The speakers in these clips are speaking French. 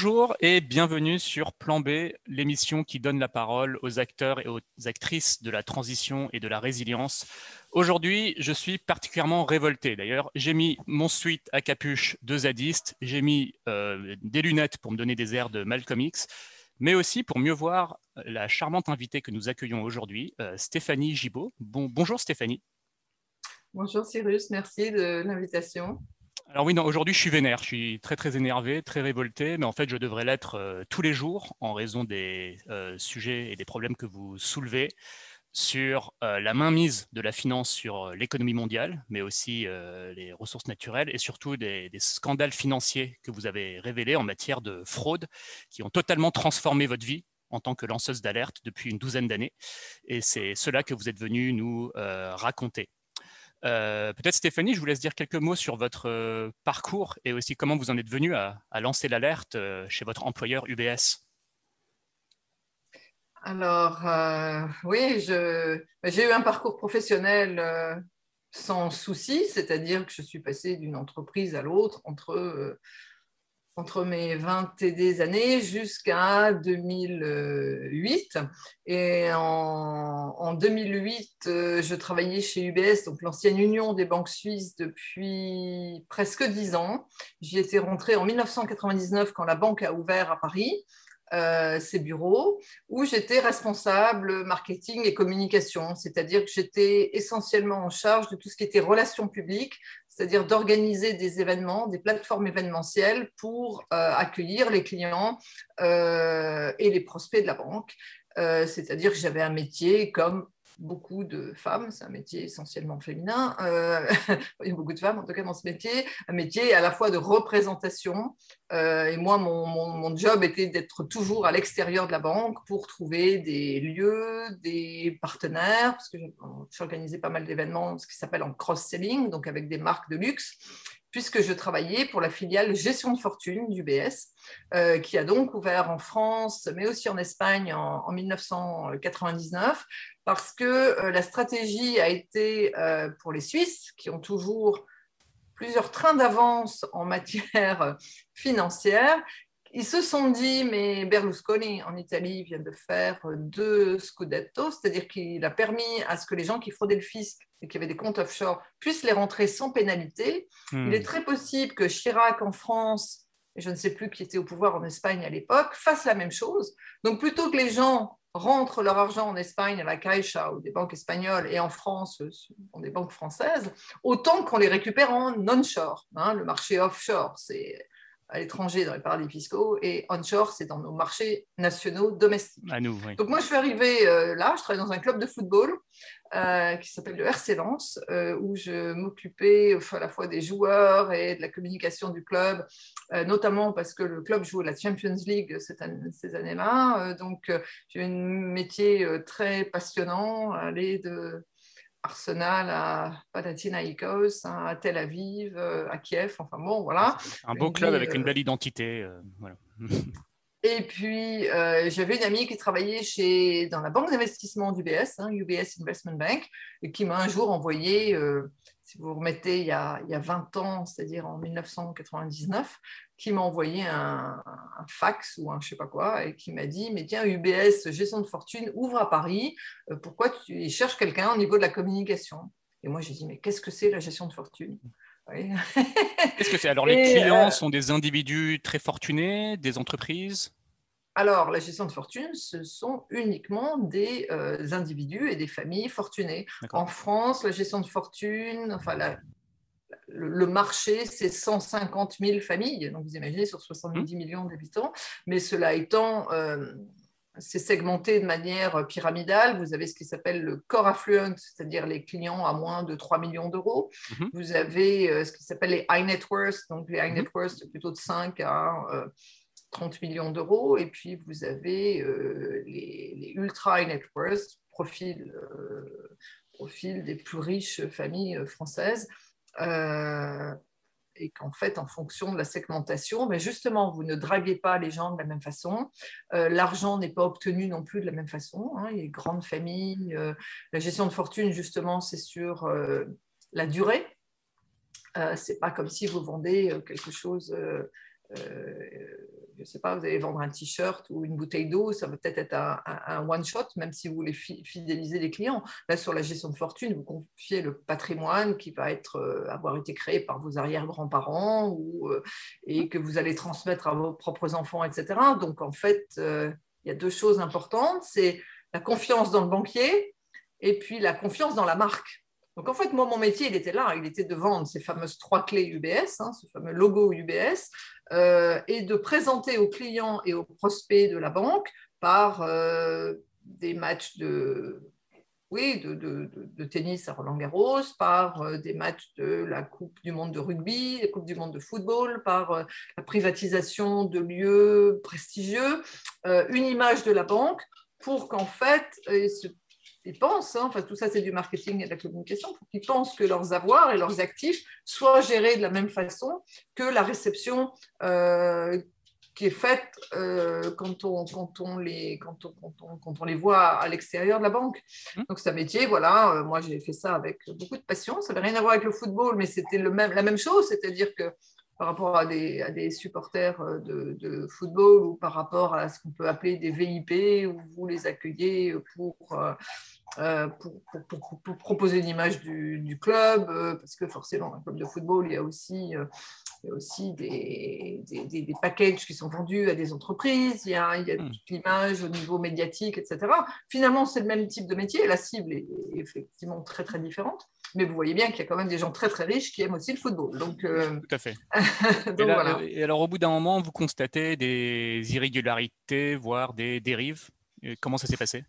Bonjour et bienvenue sur Plan B, l'émission qui donne la parole aux acteurs et aux actrices de la transition et de la résilience. Aujourd'hui, je suis particulièrement révolté. D'ailleurs, j'ai mis mon suite à capuche de zadiste, j'ai mis euh, des lunettes pour me donner des airs de Malcolm X, mais aussi pour mieux voir la charmante invitée que nous accueillons aujourd'hui, euh, Stéphanie Gibaud. bonjour Stéphanie. Bonjour Cyrus, merci de l'invitation. Alors oui, aujourd'hui je suis vénère, je suis très très énervé, très révolté, mais en fait je devrais l'être euh, tous les jours en raison des euh, sujets et des problèmes que vous soulevez sur euh, la mainmise de la finance sur l'économie mondiale, mais aussi les ressources naturelles et surtout des, des, scandales financiers que vous avez révélés en matière de fraude qui ont totalement transformé votre vie en tant que lanceuse d'alerte depuis une douzaine d'années. Et c'est cela que vous êtes venu nous raconter. Euh, peut-être Stéphanie, je vous laisse dire quelques mots sur votre euh, parcours et aussi comment vous en êtes venu à, lancer l'alerte euh, chez votre employeur UBS. Alors, oui, j'ai eu un parcours professionnel sans souci, c'est-à-dire que je suis passée d'une entreprise à l'autre entre entre mes 20 et des années jusqu'à 2008. Et en, 2008, euh, je travaillais chez UBS, donc l'ancienne Union des banques suisses, depuis presque 10 ans. J'y étais rentrée en 1999 quand la banque a ouvert à Paris. Euh, ses bureaux, où j'étais responsable marketing et communication, c'est-à-dire que j'étais essentiellement en charge de tout ce qui était relations publiques, c'est-à-dire d'organiser des événements, des plateformes événementielles pour euh, accueillir les clients euh, et les prospects de la banque. c'est-à-dire que j'avais un métier comme beaucoup de femmes, c'est un métier essentiellement féminin, il y a beaucoup de femmes en tout cas dans ce métier, un métier à la fois de représentation, euh, et moi mon, mon, job était d'être toujours à l'extérieur de la banque pour trouver des lieux, des partenaires, parce que j'organisais pas mal d'événements, ce qui s'appelle en cross-selling, donc avec des marques de luxe, puisque je travaillais pour la filiale gestion de fortune du BS, euh, qui a donc ouvert en France, mais aussi en Espagne en, en 1999, parce que euh, la stratégie a été euh, pour les Suisses, qui ont toujours plusieurs trains d'avance en matière financière, ils se sont dit, mais Berlusconi en Italie vient de faire deux scudetto, c'est-à-dire qu'il a permis à ce que les gens qui fraudaient le fisc et qui avaient des comptes offshore puissent les rentrer sans pénalité. Hmm. Il est très possible que Chirac en France, et je ne sais plus qui était au pouvoir en Espagne à l'époque, fasse la même chose. Donc plutôt que les gens rentrent leur argent en Espagne à la Caixa ou des banques espagnoles et en France euh, dans des banques françaises, autant qu'on les récupère en onshore. Hein, le marché offshore, c'est à l'étranger dans les paradis fiscaux et onshore, c'est dans nos marchés nationaux domestiques. Donc moi, je suis arrivée euh, là, je travaille dans un club de football euh, qui s'appelle le RC Lens, euh, où je m'occupais à la fois des joueurs et de la communication du club, notamment parce que le club joue la Champions League cette année, ces années-là. donc j'ai un métier très passionnant, aller de Arsenal à Panathinaikos, hein, à Tel Aviv, euh, à Kiev, enfin bon, voilà. Un beau club avec une euh, belle identité. Euh, Et puis, j'avais une amie qui travaillait chez, dans la banque d'investissement d'UBS, hein, UBS Investment Bank, et qui m'a un jour envoyé si vous remettez il y a, il y a 20 ans, c'est-à-dire en 1999, qui m'a envoyé un, fax ou un je sais pas quoi et qui m'a dit mais tiens UBS gestion de fortune ouvre à Paris. Euh, pourquoi tu cherches quelqu'un au niveau de la communication? Et moi j'ai dit mais qu'est-ce que c'est la gestion de fortune? Qu'est-ce que c'est? Alors, les clients euh, sont des individus très fortunés, des entreprises? Alors, la gestion de fortune, ce sont uniquement des euh, individus et des familles fortunées. En France, la gestion de fortune, enfin, le, marché, c'est 150 000 familles. Donc, vous imaginez, sur 70 mmh. millions d'habitants. Mais cela étant, euh, c'est segmenté de manière pyramidale. Vous avez ce qui s'appelle le core affluent, c'est-à-dire les clients à moins de 3 millions d'euros. Mmh. Vous avez euh, ce qui s'appelle les high net worth. Donc, les high mmh. net worth, plutôt de 5 à 30 millions d'euros. Et puis, vous avez euh, les, ultra high net worth, profil, euh, profil des plus riches familles euh, françaises. Et qu'en fait, en fonction de la segmentation, mais ben, justement, vous ne draguez pas les gens de la même façon. L'argent n'est pas obtenu non plus de la même façon. Hein. Il y a grandes familles. la gestion de fortune, justement, c'est sur la durée. c'est pas comme si vous vendez quelque chose je ne sais pas, vous allez vendre un t-shirt ou une bouteille d'eau, ça va peut-être être un, one-shot, même si vous voulez fidéliser les clients. Là, sur la gestion de fortune, vous confiez le patrimoine qui va être, euh, avoir été créé par vos arrière-grands-parents euh, et que vous allez transmettre à vos propres enfants, etc. Donc, en fait, euh, il y a deux choses importantes. C'est la confiance dans le banquier et puis la confiance dans la marque. Donc en fait, moi, mon métier, il était là, il était de vendre ces fameuses trois clés UBS, hein, ce fameux logo UBS, euh, et de présenter aux clients et aux prospects de la banque par euh, des matchs de, tennis à Roland Garros, par euh, des matchs de la Coupe du monde de rugby, la Coupe du monde de football, par la privatisation de lieux prestigieux, une image de la banque pour qu'en fait, pensent, hein, enfin tout ça c'est du marketing et de la communication, pour qu'ils pensent que leurs avoirs et leurs actifs soient gérés de la même façon que la réception euh, qui est faite euh, quand, on, quand, on les, quand, on, quand, on, les voit à l'extérieur de la banque. Mmh. Donc c'est un métier, voilà, euh, moi j'ai fait ça avec beaucoup de passion, ça n'avait rien à voir avec le football, mais c'était même, la même chose, c'est-à-dire que par rapport à des, à des supporters de, de, football ou par rapport à ce qu'on peut appeler des VIP, où vous les accueillez pour euh, pour, proposer une image du, club, euh, parce que forcément, un club de football, il y a aussi, euh, aussi des, des, packages qui sont vendus à des entreprises, il y a, il y a hmm. toute l'image au niveau médiatique, etc. Finalement, c'est le même type de métier, la cible est, effectivement très, très différente. Mais vous voyez bien qu'il y a quand même des gens très très riches qui aiment aussi le football. Donc, Tout à fait. et, voilà. et alors au bout d'un moment, vous constatez des irrégularités, voire des dérives. Comment ça s'est passé?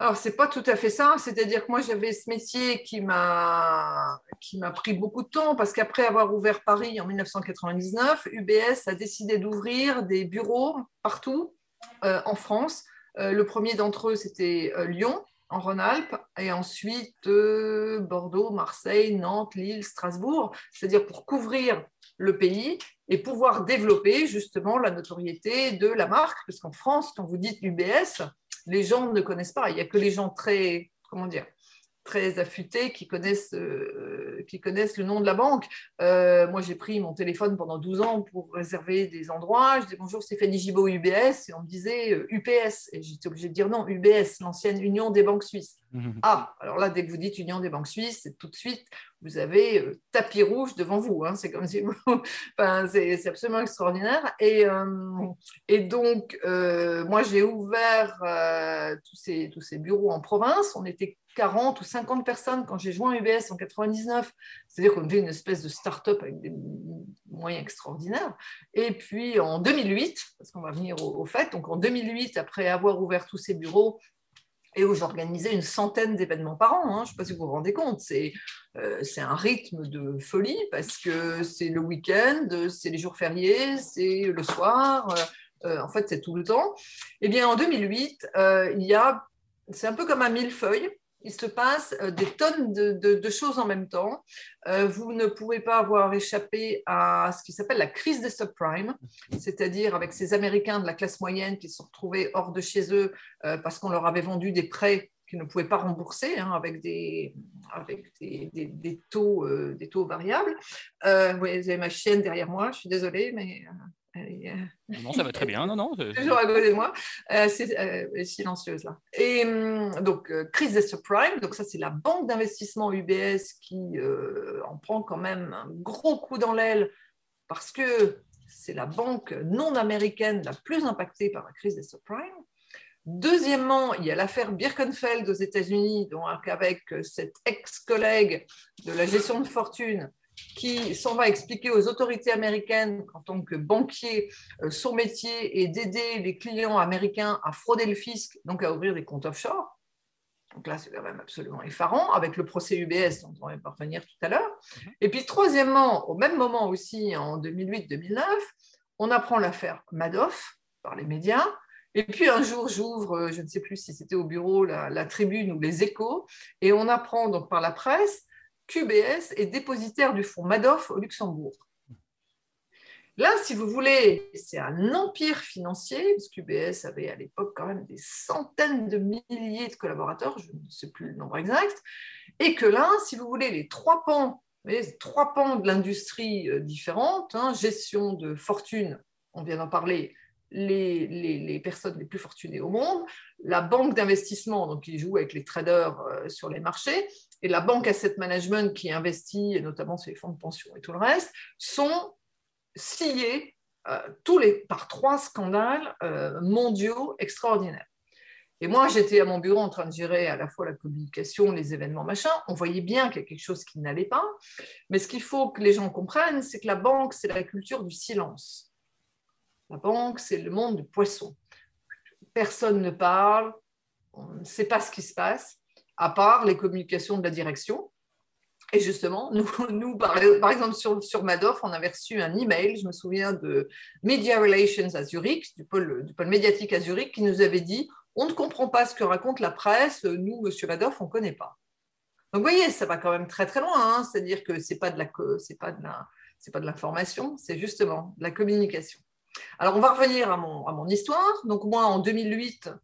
Alors, c'est pas tout à fait ça. C'est-à-dire que moi, j'avais ce métier qui m'a qui m'a pris beaucoup de temps parce qu'après avoir ouvert Paris en 1999, UBS a décidé d'ouvrir des bureaux partout euh, en France. Euh, le premier d'entre eux, c'était euh, Lyon, en Rhône-Alpes, et ensuite Bordeaux, Marseille, Nantes, Lille, Strasbourg. C'est-à-dire pour couvrir le pays et pouvoir développer justement la notoriété de la marque. Parce qu'en France, quand vous dites UBS, les gens ne connaissent pas. Il n'y a que les gens très, comment dire, très affûtés qui connaissent, euh, qui connaissent le nom de la banque. Euh, moi, j'ai pris mon téléphone pendant 12 ans pour réserver des endroits. Je dis bonjour Stéphanie Gibaud, UBS, et on me disait UPS. Euh, et j'étais obligée de dire non, UBS, l'ancienne Union des banques suisses. Mhm. Ah, alors là, dès que vous dites Union des banques suisses, c'est tout de suite, vous avez tapis rouge devant vous. Hein. C'est comme si enfin, c'est absolument extraordinaire. Et, et donc, moi, j'ai ouvert tous, ces, tous ces bureaux en province. On était 40 ou 50 personnes quand j'ai joint UBS en 99. C'est-à-dire qu'on était une espèce de start-up avec des moyens extraordinaires. Et puis en 2008, parce qu'on va venir au, fait, donc en 2008, après avoir ouvert tous ces bureaux, et où j'organisais une centaine d'événements par an. Hein, je ne sais pas si vous vous rendez compte, c'est euh, un rythme de folie parce que c'est le week-end, c'est les jours fériés, c'est le soir, euh, euh, en fait c'est tout le temps. Eh bien en 2008, il y a, c'est un peu comme un millefeuille, il se passe euh, des tonnes de, choses en même temps. Euh, vous ne pouvez pas avoir échappé à ce qui s'appelle la crise des subprimes, c'est-à-dire avec ces Américains de la classe moyenne qui se sont retrouvés hors de chez eux euh, parce qu'on leur avait vendu des prêts qu'ils ne pouvaient pas rembourser hein, avec, des, taux, des taux variables. vous avez ma chienne derrière moi, je suis désolée, mais non, ça va très bien. Non, non. Toujours à côté de moi. Euh, c'est euh, silencieuse là. Et hum, donc, euh, crise des subprimes. Donc, ça, c'est la banque d'investissement UBS qui en prend quand même un gros coup dans l'aile parce que c'est la banque non américaine la plus impactée par la crise des subprimes. Deuxièmement, il y a l'affaire Birkenfeld aux États-Unis, donc avec cet ex-collègue de la gestion de fortune qui s'en va expliquer aux autorités américaines qu'en tant que banquier, euh, son métier est d'aider les clients américains à frauder le fisc, donc à ouvrir des comptes offshore. Donc là, c'est quand même absolument effarant, avec le procès UBS dont on va revenir tout à l'heure. Mhm. Et puis, troisièmement, au même moment aussi, en 2008-2009, on apprend l'affaire Madoff par les médias. Et puis un jour, j'ouvre, je ne sais plus si c'était au bureau, la, la, tribune ou les échos, et on apprend donc par la presse QBS est dépositaire du fonds Madoff au Luxembourg. Là, si vous voulez, c'est un empire financier, parce qu'UBS avait à l'époque quand même des centaines de milliers de collaborateurs, je ne sais plus le nombre exact, et que là, si vous voulez, les trois pans trois pans de l'industrie différentes, hein, gestion de fortune, on vient d'en parler, les, personnes les plus fortunées au monde, la banque d'investissement, donc qui joue avec les traders sur les marchés, et la banque asset management qui investit, notamment sur les fonds de pension et tout le reste, sont sciés euh, tous les, par trois scandales euh, mondiaux extraordinaires. Et moi, j'étais à mon bureau en train de gérer à la fois la communication, les événements, machin. On voyait bien qu'il y a quelque chose qui n'allait pas. Mais ce qu'il faut que les gens comprennent, c'est que la banque, c'est la culture du silence. La banque, c'est le monde du poisson. Personne ne parle, on ne sait pas ce qui se passe à part les communications de la direction. Et justement, nous, par, exemple, sur, sur, Madoff, on avait reçu un email, je me souviens, de Media Relations à Zurich, du pôle, du pôle médiatique à Zurich, qui nous avait dit on ne comprend pas ce que raconte la presse, nous, monsieur Madoff, on ne connaît pas. Donc, vous voyez, ça va quand même très, très loin. Hein. C'est-à-dire que ce n'est pas de l'information, c'est justement de la communication. Alors, on va revenir à mon, à mon histoire. Donc, moi, en 2008, bah,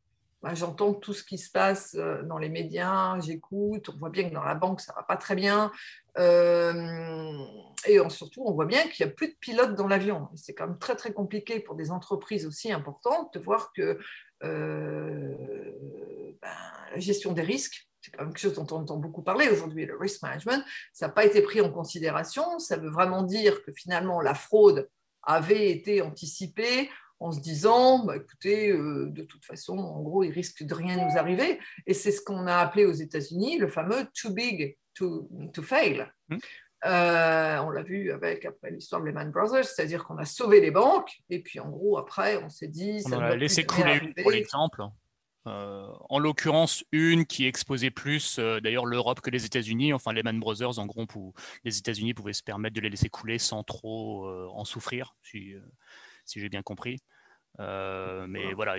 j'entends tout ce qui se passe euh, dans les médias, j'écoute, on voit bien que dans la banque, ça ne va pas très bien. Euh, et surtout, on voit bien qu'il n'y a plus de pilotes dans l'avion. C'est quand même très, très compliqué pour des entreprises aussi importantes de voir que euh, ben, la gestion des risques, c'est quand même quelque chose dont on entend beaucoup parler aujourd'hui, le risk management, ça n'a pas été pris en considération. Ça veut vraiment dire que finalement, la fraude avait été anticipée en se disant, bah, écoutez, euh, de toute façon, en gros, il risque de rien nous arriver. Et c'est ce qu'on a appelé aux États-Unis le fameux too big to, to fail. Hmm. Euh, on l'a vu avec après l'histoire de Lehman Brothers, c'est-à-dire qu'on a sauvé les banques et puis en gros après on s'est dit on a laissé couler une pour l'exemple. Euh, en l'occurrence, une qui exposait plus d'ailleurs l'Europe que les États-Unis. Enfin, Lehman Brothers, en gros, pour, les États-Unis pouvaient se permettre de les laisser couler sans trop en souffrir, si, si j'ai bien compris. Euh, mais voilà,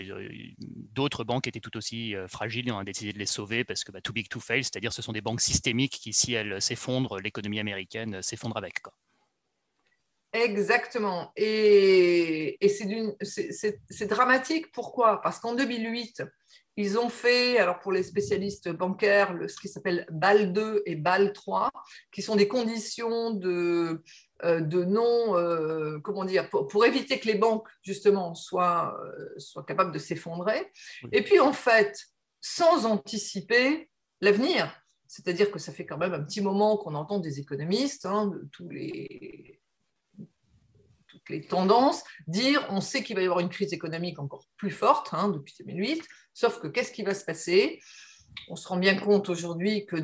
d'autres banques étaient tout aussi euh, fragiles et on a décidé de les sauver parce que bah, too big to fail, c'est-à-dire ce sont des banques systémiques qui, si elles s'effondrent, l'économie américaine euh, s'effondre avec. Quoi. Exactement. Et, et c'est dramatique. Pourquoi? Parce qu'en 2008, ils ont fait, alors pour les spécialistes bancaires, ce qui s'appelle BAL 2 et BAL 3, qui sont des conditions de, de non, euh, comment dire, pour, éviter que les banques, justement, soient, euh, soient capables de s'effondrer. Et puis, en fait, sans anticiper l'avenir, c'est-à-dire que ça fait quand même un petit moment qu'on entend des économistes, hein, de tous les, toutes les tendances, dire on sait qu'il va y avoir une crise économique encore plus forte hein, depuis 2008, sauf que qu'est-ce qui va se passer? On se rend bien compte aujourd'hui que,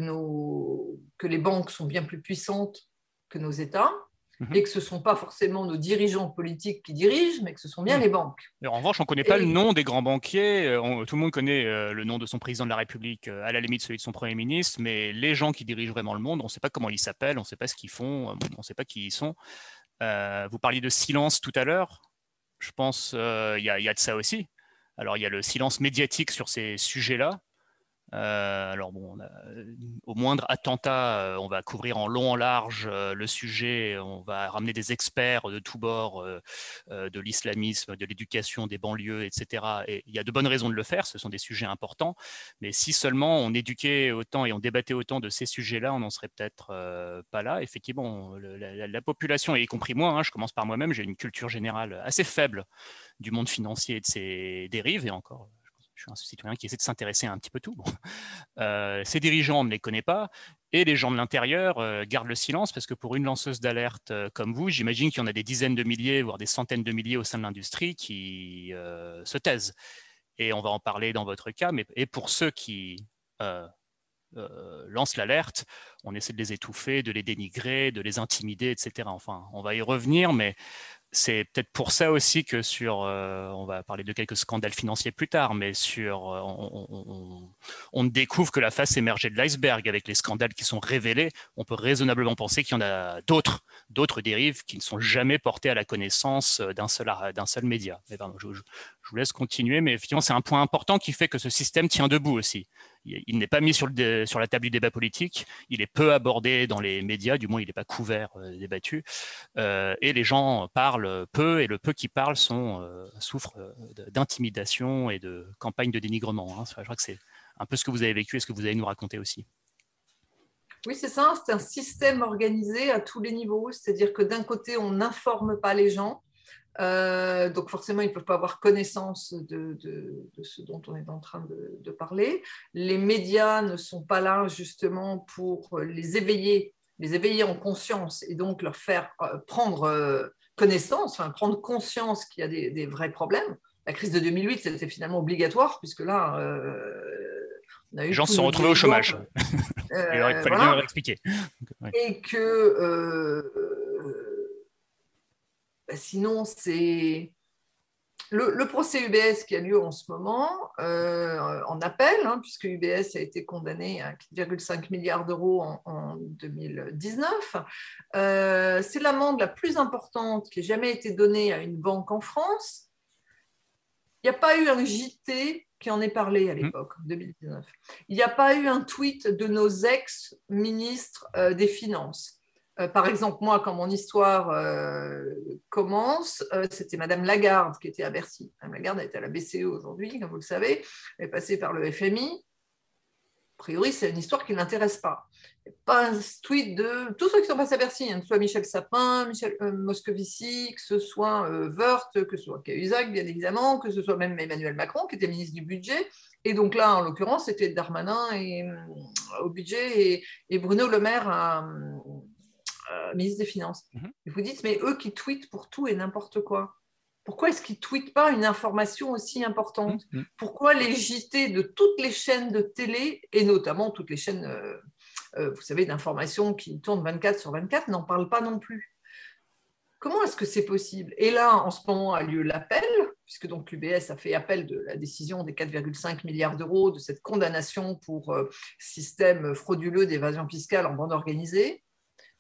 que les banques sont bien plus puissantes que nos États, Mhm. et que ce ne sont pas forcément nos dirigeants politiques qui dirigent, mais que ce sont bien mhm. les banques. en revanche, on ne connaît pas le nom des grands banquiers. Euh, tout le monde connaît euh, le nom de son président de la République, euh, à la limite celui de son Premier ministre, mais les gens qui dirigent vraiment le monde, on ne sait pas comment ils s'appellent, on ne sait pas ce qu'ils font, on ne sait pas qui ils sont. vous parliez de silence tout à l'heure. Je pense qu'il y, a de ça aussi. Alors, il y a le silence médiatique sur ces sujets-là. Euh, alors bon, au moindre attentat, euh, on va couvrir en long en large euh, le sujet, on va ramener des experts de tous bords, de l'islamisme, de l'éducation, des banlieues, etc. Et il y a de bonnes raisons de le faire, ce sont des sujets importants, mais si seulement on éduquait autant et on débattait autant de ces sujets-là, on n'en serait peut-être pas là. Effectivement, la, population, y compris moi, hein, je commence par moi-même, j'ai une culture générale assez faible du monde financier et de ses dérives, et encore je suis un citoyen qui essaie de s'intéresser à un petit peu tout. Euh, ces dirigeants, on ne les connaît pas, et les gens de l'intérieur euh, gardent le silence parce que pour une lanceuse d'alerte euh, comme vous, j'imagine qu'il y en a des dizaines de milliers, voire des centaines de milliers au sein de l'industrie qui se taisent. Et on va en parler dans votre cas, mais et pour ceux qui lancent l'alerte, on essaie de les étouffer, de les dénigrer, de les intimider, etc. Enfin, on va y revenir, mais c'est peut-être pour ça aussi que sur, euh, on va parler de quelques scandales financiers plus tard, mais sur, euh, on, découvre que la face émergée de l'iceberg avec les scandales qui sont révélés. On peut raisonnablement penser qu'il y en a d'autres, d'autres dérives qui ne sont jamais portées à la connaissance euh, d'un seul, média. Mais je, vous laisse continuer, mais effectivement, c'est un point important qui fait que ce système tient debout aussi il n'est pas mis sur, la table du débat politique, il est peu abordé dans les médias, du moins il n'est pas couvert, euh, débattu, euh, et les gens parlent peu, et le peu qui parlent sont, euh, souffrent d'intimidation et de campagne de dénigrement. Hein. Je crois que c'est un peu ce que vous avez vécu et ce que vous allez nous raconter aussi. Oui, c'est ça. C'est un système organisé à tous les niveaux. C'est-à-dire que d'un côté, on n'informe pas les gens. Euh, donc forcément, ils ne peuvent pas avoir connaissance de, ce dont on est en train de, parler. Les médias ne sont pas là justement pour les éveiller, les éveiller en conscience et donc leur faire euh, prendre euh, connaissance, enfin, prendre conscience qu'il y a des, vrais problèmes. La crise de 2008, c'était finalement obligatoire puisque là, les gens se sont retrouvés au chômage. Euh, il fallait bien leur expliquer. Et que euh, bah, sinon, c'est. Le, procès UBS qui a lieu en ce moment, euh, en appel, hein, puisque UBS a été condamné à 4,5 milliards d'euros en, 2019, c'est l'amende la plus importante qui ait jamais été donnée à une banque en France. Il n'y a pas eu un JT qui en ait parlé à mmh. l'époque, en 2019. Il n'y a pas eu un tweet de nos ex-ministres euh, des Finances. Euh, par exemple, moi, quand mon histoire euh, commence, c'était Madame Lagarde qui était à Bercy. Madame Lagarde est à la BCE aujourd'hui, comme vous le savez. Elle est passée par le FMI. A priori, c'est une histoire qui ne l'intéresse pas pas un tweet de tous ceux qui sont passés à Bercy, hein, que ce soit Michel Sapin, Michel euh, Moscovici, que ce soit euh, Wörth, que ce soit Cahuzac, bien évidemment, que ce soit même Emmanuel Macron, qui était ministre du budget. Et donc là, en l'occurrence, c'était Darmanin et, euh, au budget et, Bruno Le Maire, ministre des Finances. Mhm. Et vous dites, mais eux qui tweetent pour tout et n'importe quoi. Pourquoi est-ce qu'ils ne tweetent pas une information aussi importante? Mhm. Pourquoi les JT de toutes les chaînes de télé, et notamment toutes les chaînes euh, vous savez, d'informations qui tournent 24 sur 24, n'en parlent pas non plus? Comment est-ce que c'est possible? Et là, en ce moment a lieu l'appel, puisque donc l'UBS a fait appel de la décision des 4,5 milliards d'euros de cette condamnation pour euh, système frauduleux d'évasion fiscale en bande organisée.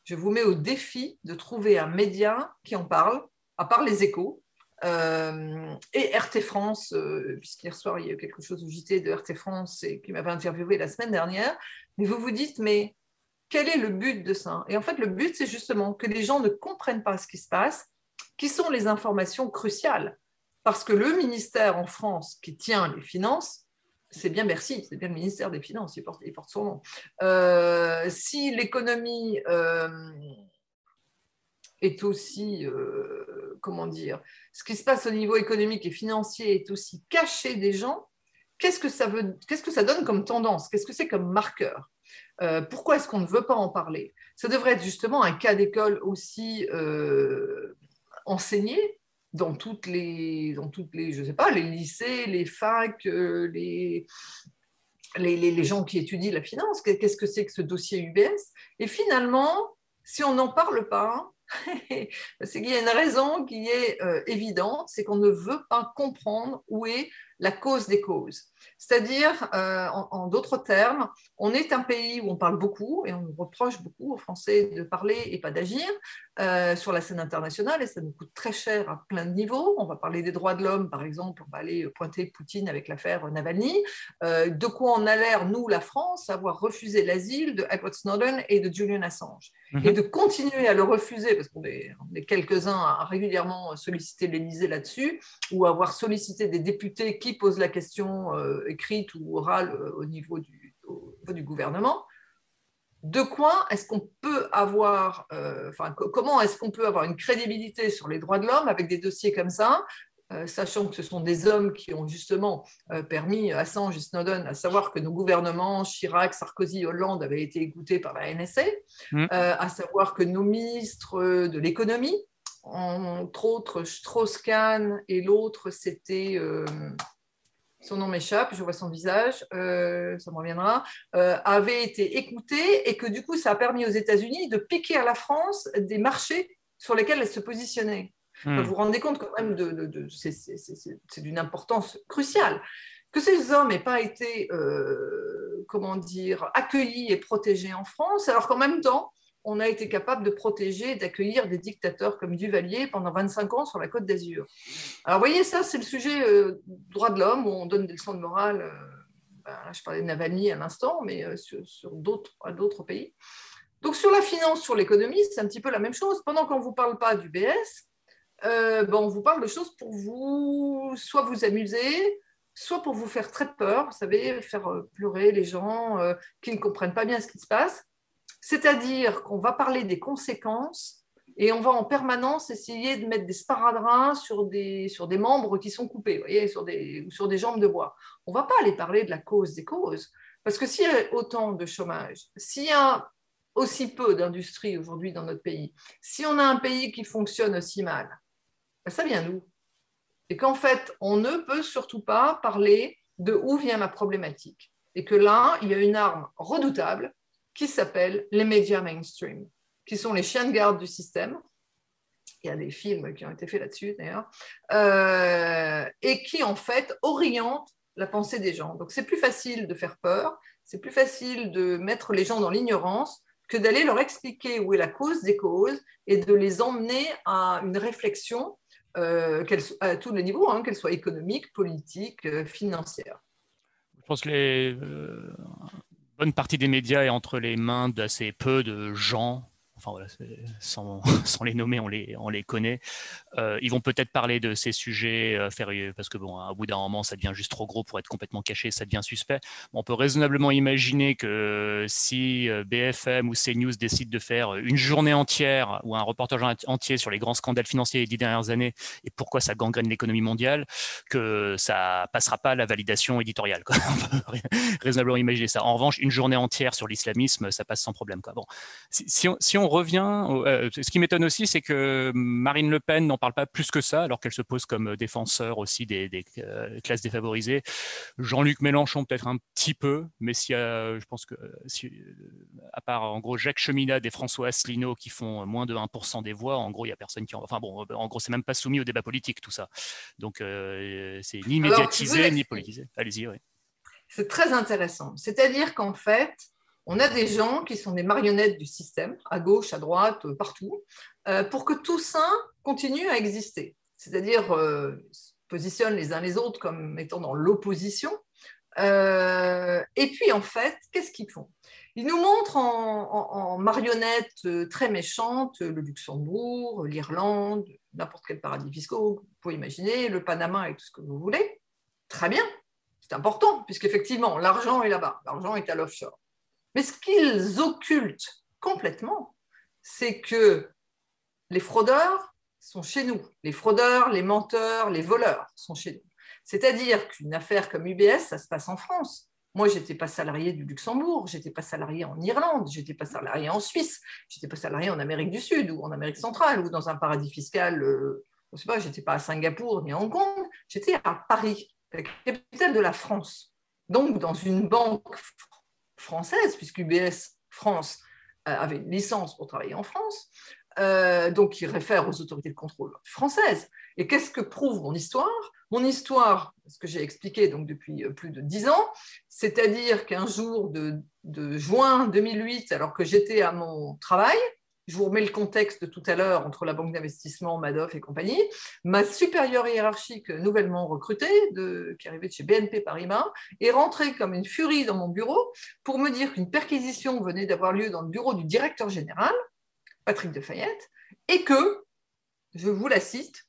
Je vous mets au défi de trouver un média qui en parle, à part les échos, euh, et RT France, puisqu'hier soir il y a eu quelque chose au JT de RT France et qui m'avait interviewé la semaine dernière, mais vous vous dites, mais quel est le but de ça? Et en fait, le but, c'est justement que les gens ne comprennent pas ce qui se passe, qui sont les informations cruciales. Parce que le ministère en France qui tient les finances, c'est bien Bercy, c'est bien le ministère des Finances, il porte, son nom. Euh, si l'économie euh, est aussi, euh, comment dire, ce qui se passe au niveau économique et financier est aussi caché des gens, qu'est-ce que qu'est-ce que ça donne comme tendance? Qu'est-ce que c'est comme marqueur? Pourquoi est-ce qu'on ne veut pas en parler? Ça devrait être justement un cas d'école aussi enseigné dans toutes les, dans toutes les, je sais pas, les lycées, les facs, euh, les, les, les, gens qui étudient la finance. Qu'est-ce que c'est que ce dossier UBS Et finalement, si on n'en parle pas, c'est qu'il y a une raison qui est évidente, c'est qu'on ne veut pas comprendre où est la cause des causes. C'est-à-dire, euh, en, d'autres termes, on est un pays où on parle beaucoup et on reproche beaucoup aux Français de parler et pas d'agir euh, sur la scène internationale et ça nous coûte très cher à plein de niveaux. On va parler des droits de l'homme, par exemple, on va aller pointer Poutine avec l'affaire Navalny. Euh, de quoi on a l'air, nous, la France, avoir refusé l'asile de Edward Snowden et de Julian Assange. Mhm. Et de continuer à le refuser, parce qu'on est, est quelques-uns à régulièrement solliciter l'Élysée là-dessus, ou avoir sollicité des députés qui posent la question écrite ou orale euh, au niveau du, du gouvernement, de quoi est-ce qu'on peut avoir, euh, enfin, comment est-ce qu'on peut avoir une crédibilité sur les droits de l'homme avec des dossiers comme ça, euh, sachant que ce sont des hommes qui ont justement permis à Assange et Snowden à savoir que nos gouvernements, Chirac, Sarkozy, Hollande, avaient été écoutés par la NSA, mmh. à savoir que nos ministres de l'économie, entre autres Strauss-Kahn et l'autre, c'était son nom m'échappe, je vois son visage, euh, ça me reviendra, euh, avait été écouté et que du coup, ça a permis aux États-Unis de piquer à la France des marchés sur lesquels elle se positionnait. Hmm. Vous vous rendez compte quand même de, c'est d'une importance cruciale. Que ces hommes n'aient pas été, euh, comment dire, accueillis et protégés en France, alors qu'en même temps, on a été capable de protéger et d'accueillir des dictateurs comme Duvalier pendant 25 ans sur la côte d'Azur. Alors, vous voyez, ça, c'est le sujet euh, droit de l'homme, où on donne des leçons de morale. Euh, ben, je parlais de Navalny à l'instant, mais euh, sur, d'autres, pays. Donc, sur la finance, sur l'économie, c'est un petit peu la même chose. Pendant qu'on ne vous parle pas du BS, ben, on vous parle de choses pour vous, soit vous amuser, soit pour vous faire très peur, vous savez, faire pleurer les gens qui ne comprennent pas bien ce qui se passe C'est-à-dire qu'on va parler des conséquences et on va en permanence essayer de mettre des sparadraps sur des, sur des membres qui sont coupés, voyez, sur, des, sur des jambes de bois. On ne va pas aller parler de la cause des causes. Parce que s'il y a autant de chômage, s'il y a aussi peu d'industrie aujourd'hui dans notre pays, si on a un pays qui fonctionne aussi mal, ben ça vient d'où? Et qu'en fait, on ne peut surtout pas parler de où vient la problématique. Et que là, il y a une arme redoutable qui s'appelle les médias mainstream, qui sont les chiens de garde du système. Il y a des films qui ont été faits là-dessus d'ailleurs, euh, et qui en fait orientent la pensée des gens. Donc c'est plus facile de faire peur, c'est plus facile de mettre les gens dans l'ignorance que d'aller leur expliquer où est la cause des causes et de les emmener à une réflexion euh, à tous les niveaux, hein, qu'elle soit économique, politique, euh, financière. Je pense que les, bonne partie des médias est entre les mains d'assez peu de gens enfin voilà, sans, les nommer, on les, on les connaît. Euh, ils vont peut-être parler de ces sujets euh, parce que bon, à bout d'un moment, ça devient juste trop gros pour être complètement caché, ça devient suspect. on peut raisonnablement imaginer que si euh, BFM ou CNews décident de faire une journée entière ou un reportage entier sur les grands scandales financiers des dix dernières années et pourquoi ça gangrène l'économie mondiale, que ça passera pas la validation éditoriale. On peut raisonnablement imaginer ça. En revanche, une journée entière sur l'islamisme, ça passe sans problème. Bon, si, si, on, si on revient, euh, ce qui m'étonne aussi, c'est que Marine Le Pen n'en parle pas plus que ça, alors qu'elle se pose comme défenseur aussi des, euh, classes défavorisées. Jean-Luc Mélenchon peut-être un petit peu, mais si, je pense que si, à part en gros Jacques Cheminade et François Asselineau qui font moins de 1% des voix, en gros il y a personne qui, en, enfin bon, en gros c'est même pas soumis au débat politique tout ça. Donc euh, c'est ni médiatisé ni politisé. Allez-y. Oui. C'est très intéressant. C'est-à-dire qu'en fait, on a des gens qui sont des marionnettes du système, à gauche, à droite, euh, partout, euh, pour que tout ça continue à exister. C'est-à-dire, euh, se positionnent les uns les autres comme étant dans l'opposition. et puis, en fait, qu'est-ce qu'ils font? Ils nous montrent en, marionnettes très méchantes le Luxembourg, l'Irlande, n'importe quel paradis fiscaux, vous pouvez imaginer, le Panama et tout ce que vous voulez. Très bien, c'est important, puisqu'effectivement, l'argent est là-bas, l'argent est à l'offshore. Mais ce qu'ils occultent complètement, c'est que les fraudeurs sont chez nous. Les fraudeurs, les menteurs, les voleurs sont chez nous. C'est-à-dire qu'une affaire comme UBS, ça se passe en France. Moi, je n'étais pas salarié du Luxembourg, je n'étais pas salarié en Irlande, je n'étais pas salarié en Suisse, je n'étais pas salarié en Amérique du Sud ou en Amérique centrale ou dans un paradis fiscal, euh, je ne sais pas, je n'étais pas à Singapour ni à Hong Kong, j'étais à Paris, la capitale de la France. Donc, dans une banque française, puisque UBS France euh, avait une licence pour travailler en France, euh, donc il réfère aux autorités de contrôle françaises. Et qu'est-ce que prouve mon histoire? Mon histoire, ce que j'ai expliqué donc depuis euh, plus de dix ans, c'est-à-dire qu'un jour de, de, juin 2008, alors que j'étais à mon travail, je vous remets le contexte de tout à l'heure entre la banque d'investissement, Madoff et compagnie. Ma supérieure hiérarchique nouvellement recrutée, de, qui arrivait de chez BNP Paribas, est rentrée comme une furie dans mon bureau pour me dire qu'une perquisition venait d'avoir lieu dans le bureau du directeur général, Patrick Defayette, et que, je vous la cite,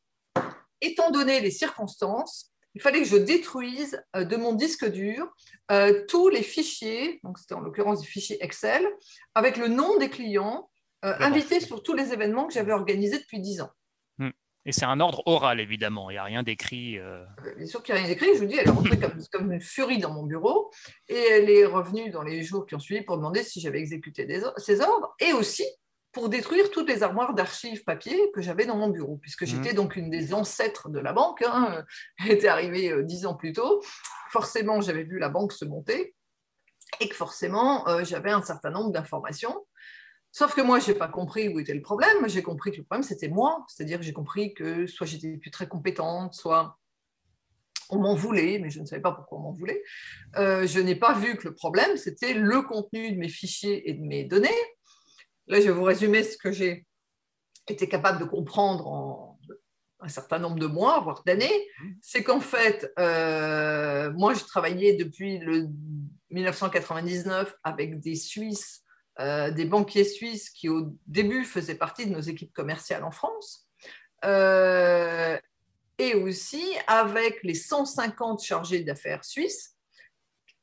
étant donné les circonstances, il fallait que je détruise euh, de mon disque dur euh, tous les fichiers, donc c'était en l'occurrence des fichiers Excel, avec le nom des clients, euh, invité sur tous les événements que j'avais organisés depuis dix ans. Hmm. Et c'est un ordre oral, évidemment. Il n'y a rien d'écrit. Euh... euh bien sûr qu'il n'y a rien d'écrit. Je vous dis, elle est rentrée comme, une furie dans mon bureau. Et elle est revenue dans les jours qui ont suivi pour demander si j'avais exécuté des, ces ordres. Et aussi pour détruire toutes les armoires d'archives papier que j'avais dans mon bureau, puisque hmm. j'étais donc une des ancêtres de la banque. Hein. Elle était arrivée euh, dix ans plus tôt. Forcément, j'avais vu la banque se monter et que forcément, euh, j'avais un certain nombre d'informations Sauf que moi, je n'ai pas compris où était le problème. J'ai compris que le problème, c'était moi. C'est-à-dire que j'ai compris que soit j'étais plus très compétente, soit on m'en voulait, mais je ne savais pas pourquoi on m'en voulait. Euh, je n'ai pas vu que le problème, c'était le contenu de mes fichiers et de mes données. Là, je vais vous résumer ce que j'ai été capable de comprendre en un certain nombre de mois, voire d'années. C'est qu'en fait, euh, moi, je travaillais depuis le 1999 avec des Suisses euh, des banquiers suisses qui au début faisaient partie de nos équipes commerciales en France, euh, et aussi avec les 150 chargés d'affaires suisses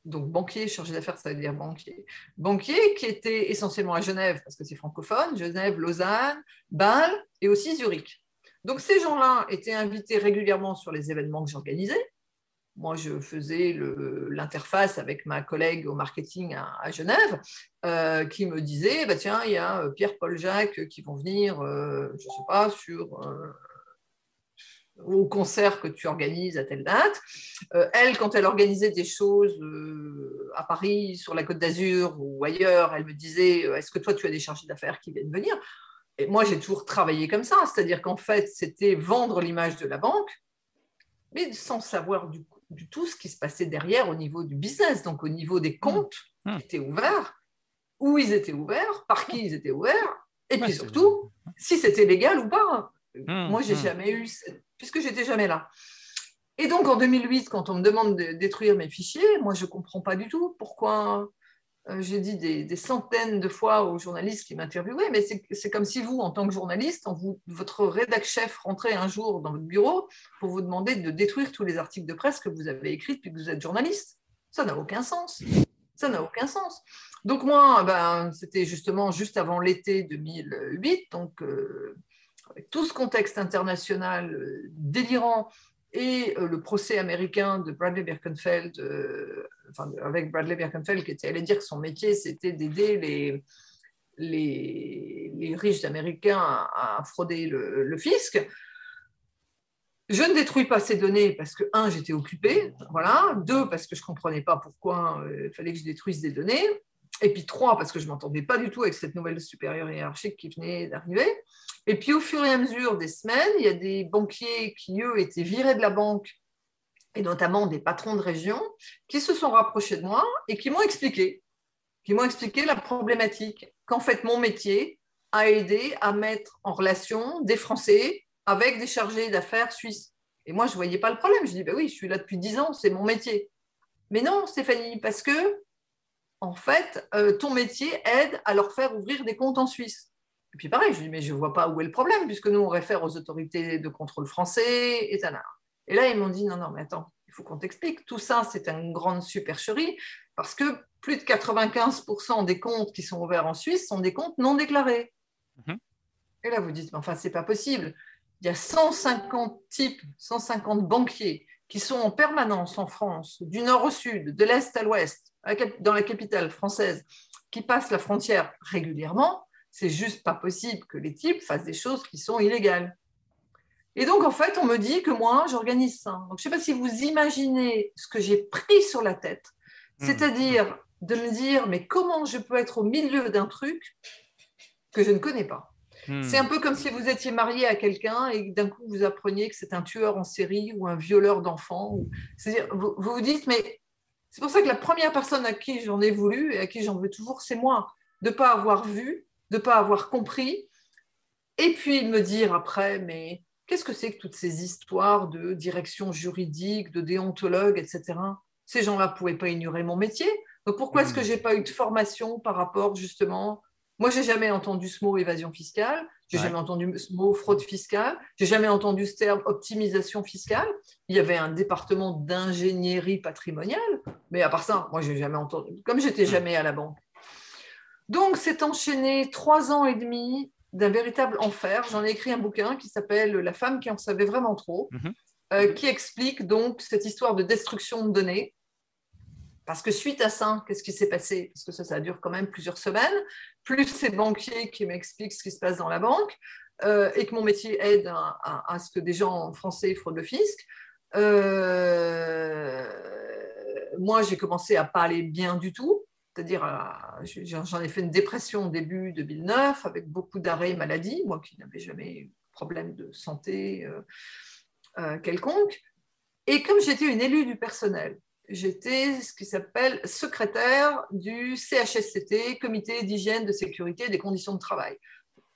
donc banquier, chargé d'affaires, ça veut dire banquier. Banquier qui était essentiellement à Genève, parce que c'est francophone, Genève, Lausanne, Bâle et aussi Zurich. Donc ces gens-là étaient invités régulièrement sur les événements que j'organisais. Moi, je faisais l'interface avec ma collègue au marketing à, Genève, euh, qui me disait, bah, tiens, il y a Pierre-Paul Jacques qui vont venir, euh, je ne sais pas, sur au concert que tu organises à telle date. Euh, elle, quand elle organisait des choses euh, à Paris, sur la Côte d'Azur ou ailleurs, elle me disait euh, Est-ce que toi, tu as des chargés d'affaires qui viennent venir? Et moi, j'ai toujours travaillé comme ça, c'est-à-dire qu'en fait, c'était vendre l'image de la banque, mais sans savoir du, tout ce qui se passait derrière au niveau du business, donc au niveau des comptes mmh. qui étaient ouverts, où ils étaient ouverts, par qui ils étaient ouverts, et puis surtout, si c'était légal ou pas. Mmh, moi, j'ai mmh. jamais eu puisque j'étais jamais là. Et donc en 2008, quand on me demande de détruire mes fichiers, moi je ne comprends pas du tout pourquoi j'ai dit des, centaines de fois aux journalistes qui m'interviewaient, mais c'est comme si vous, en tant que journaliste, votre rédac chef rentrait un jour dans votre bureau pour vous demander de détruire tous les articles de presse que vous avez écrits depuis que vous êtes journaliste. Ça n'a aucun sens. Ça n'a aucun sens. Donc moi, ben, c'était justement juste avant l'été 2008, donc euh, avec tout ce contexte international euh, délirant et euh, le procès américain de Bradley Birkenfeld, euh, enfin, avec Bradley Birkenfeld qui était allé dire que son métier c'était d'aider les, les, riches américains à, frauder le, fisc. Je ne détruis pas ces données parce que, un, j'étais occupée, voilà. Deux, parce que je ne comprenais pas pourquoi il fallait que je détruise des données. Et puis trois, parce que je ne m'entendais pas du tout avec cette nouvelle supérieure hiérarchique qui venait d'arriver. Et puis au fur et à mesure des semaines, il y a des banquiers qui, eux, étaient virés de la banque, et notamment des patrons de région, qui se sont rapprochés de moi et qui m'ont expliqué, qui m'ont expliqué la problématique, qu'en fait mon métier a aidé à mettre en relation des Français avec des chargés d'affaires suisses. Et moi, je ne voyais pas le problème. Je dis, ben oui, je suis là depuis dix ans, c'est mon métier. Mais non, Stéphanie, parce que, en fait, euh, ton métier aide à leur faire ouvrir des comptes en Suisse. Et puis pareil, je dis, mais je ne vois pas où est le problème, puisque nous, on réfère aux autorités de contrôle français, et Et là, ils m'ont dit, non, non, mais attends, il faut qu'on t'explique. Tout ça, c'est une grande supercherie, parce que plus de 95% des comptes qui sont ouverts en Suisse sont des comptes non déclarés. Mhm. Et là, vous dites, mais enfin, c'est pas possible. Il y a 150 types, 150 banquiers qui sont en permanence en France, du nord au sud, de l'est à l'ouest, dans la capitale française, qui passent la frontière régulièrement c'est juste pas possible que les types fassent des choses qui sont illégales. Et donc, en fait, on me dit que moi, j'organise ça. Donc, je ne sais pas si vous imaginez ce que j'ai pris sur la tête, hmm. c'est-à-dire de me dire, mais comment je peux être au milieu d'un truc que je ne connais pas? Hmm. C'est un peu comme si vous étiez marié à quelqu'un et d'un coup, vous appreniez que c'est un tueur en série ou un violeur d'enfants. C'est-à-dire, vous, vous vous dites, mais c'est pour ça que la première personne à qui j'en ai voulu et à qui j'en veux toujours, c'est moi. De ne pas avoir vu de ne pas avoir compris, et puis me dire après, mais qu'est-ce que c'est que toutes ces histoires de direction juridique, de déontologue, etc. Ces gens-là ne pouvaient pas ignorer mon métier. Donc pourquoi est-ce que hmm. je n'ai pas eu de formation par rapport justement Moi, j'ai jamais entendu ce mot évasion fiscale, j'ai jamais entendu ce mot fraude fiscale, j'ai jamais entendu ce terme optimisation fiscale. Il y avait un département d'ingénierie patrimoniale, mais à part ça, moi, j'ai jamais entendu. Comme j'étais jamais à la banque, donc, c'est enchaîné trois ans et demi d'un véritable enfer. J'en ai écrit un bouquin qui s'appelle La femme qui en savait vraiment trop, mhm. euh, qui explique donc cette histoire de destruction de données. Parce que suite à ça, qu'est-ce qui s'est passé? Parce que ça, ça dure quand même plusieurs semaines, plus ces banquiers qui m'expliquent ce qui se passe dans la banque, euh, et que mon métier aide à, ce que des gens français fraudent le fisc. Euh, moi, j'ai commencé à pas aller bien du tout. C'est-à-dire, euh, j'en ai fait une dépression au début 2009 avec beaucoup d'arrêts maladie, moi qui n'avais jamais eu de problème de santé quelconque. Et comme j'étais une élue du personnel, j'étais ce qui s'appelle secrétaire du CHSCT, Comité d'hygiène, de sécurité et des conditions de travail,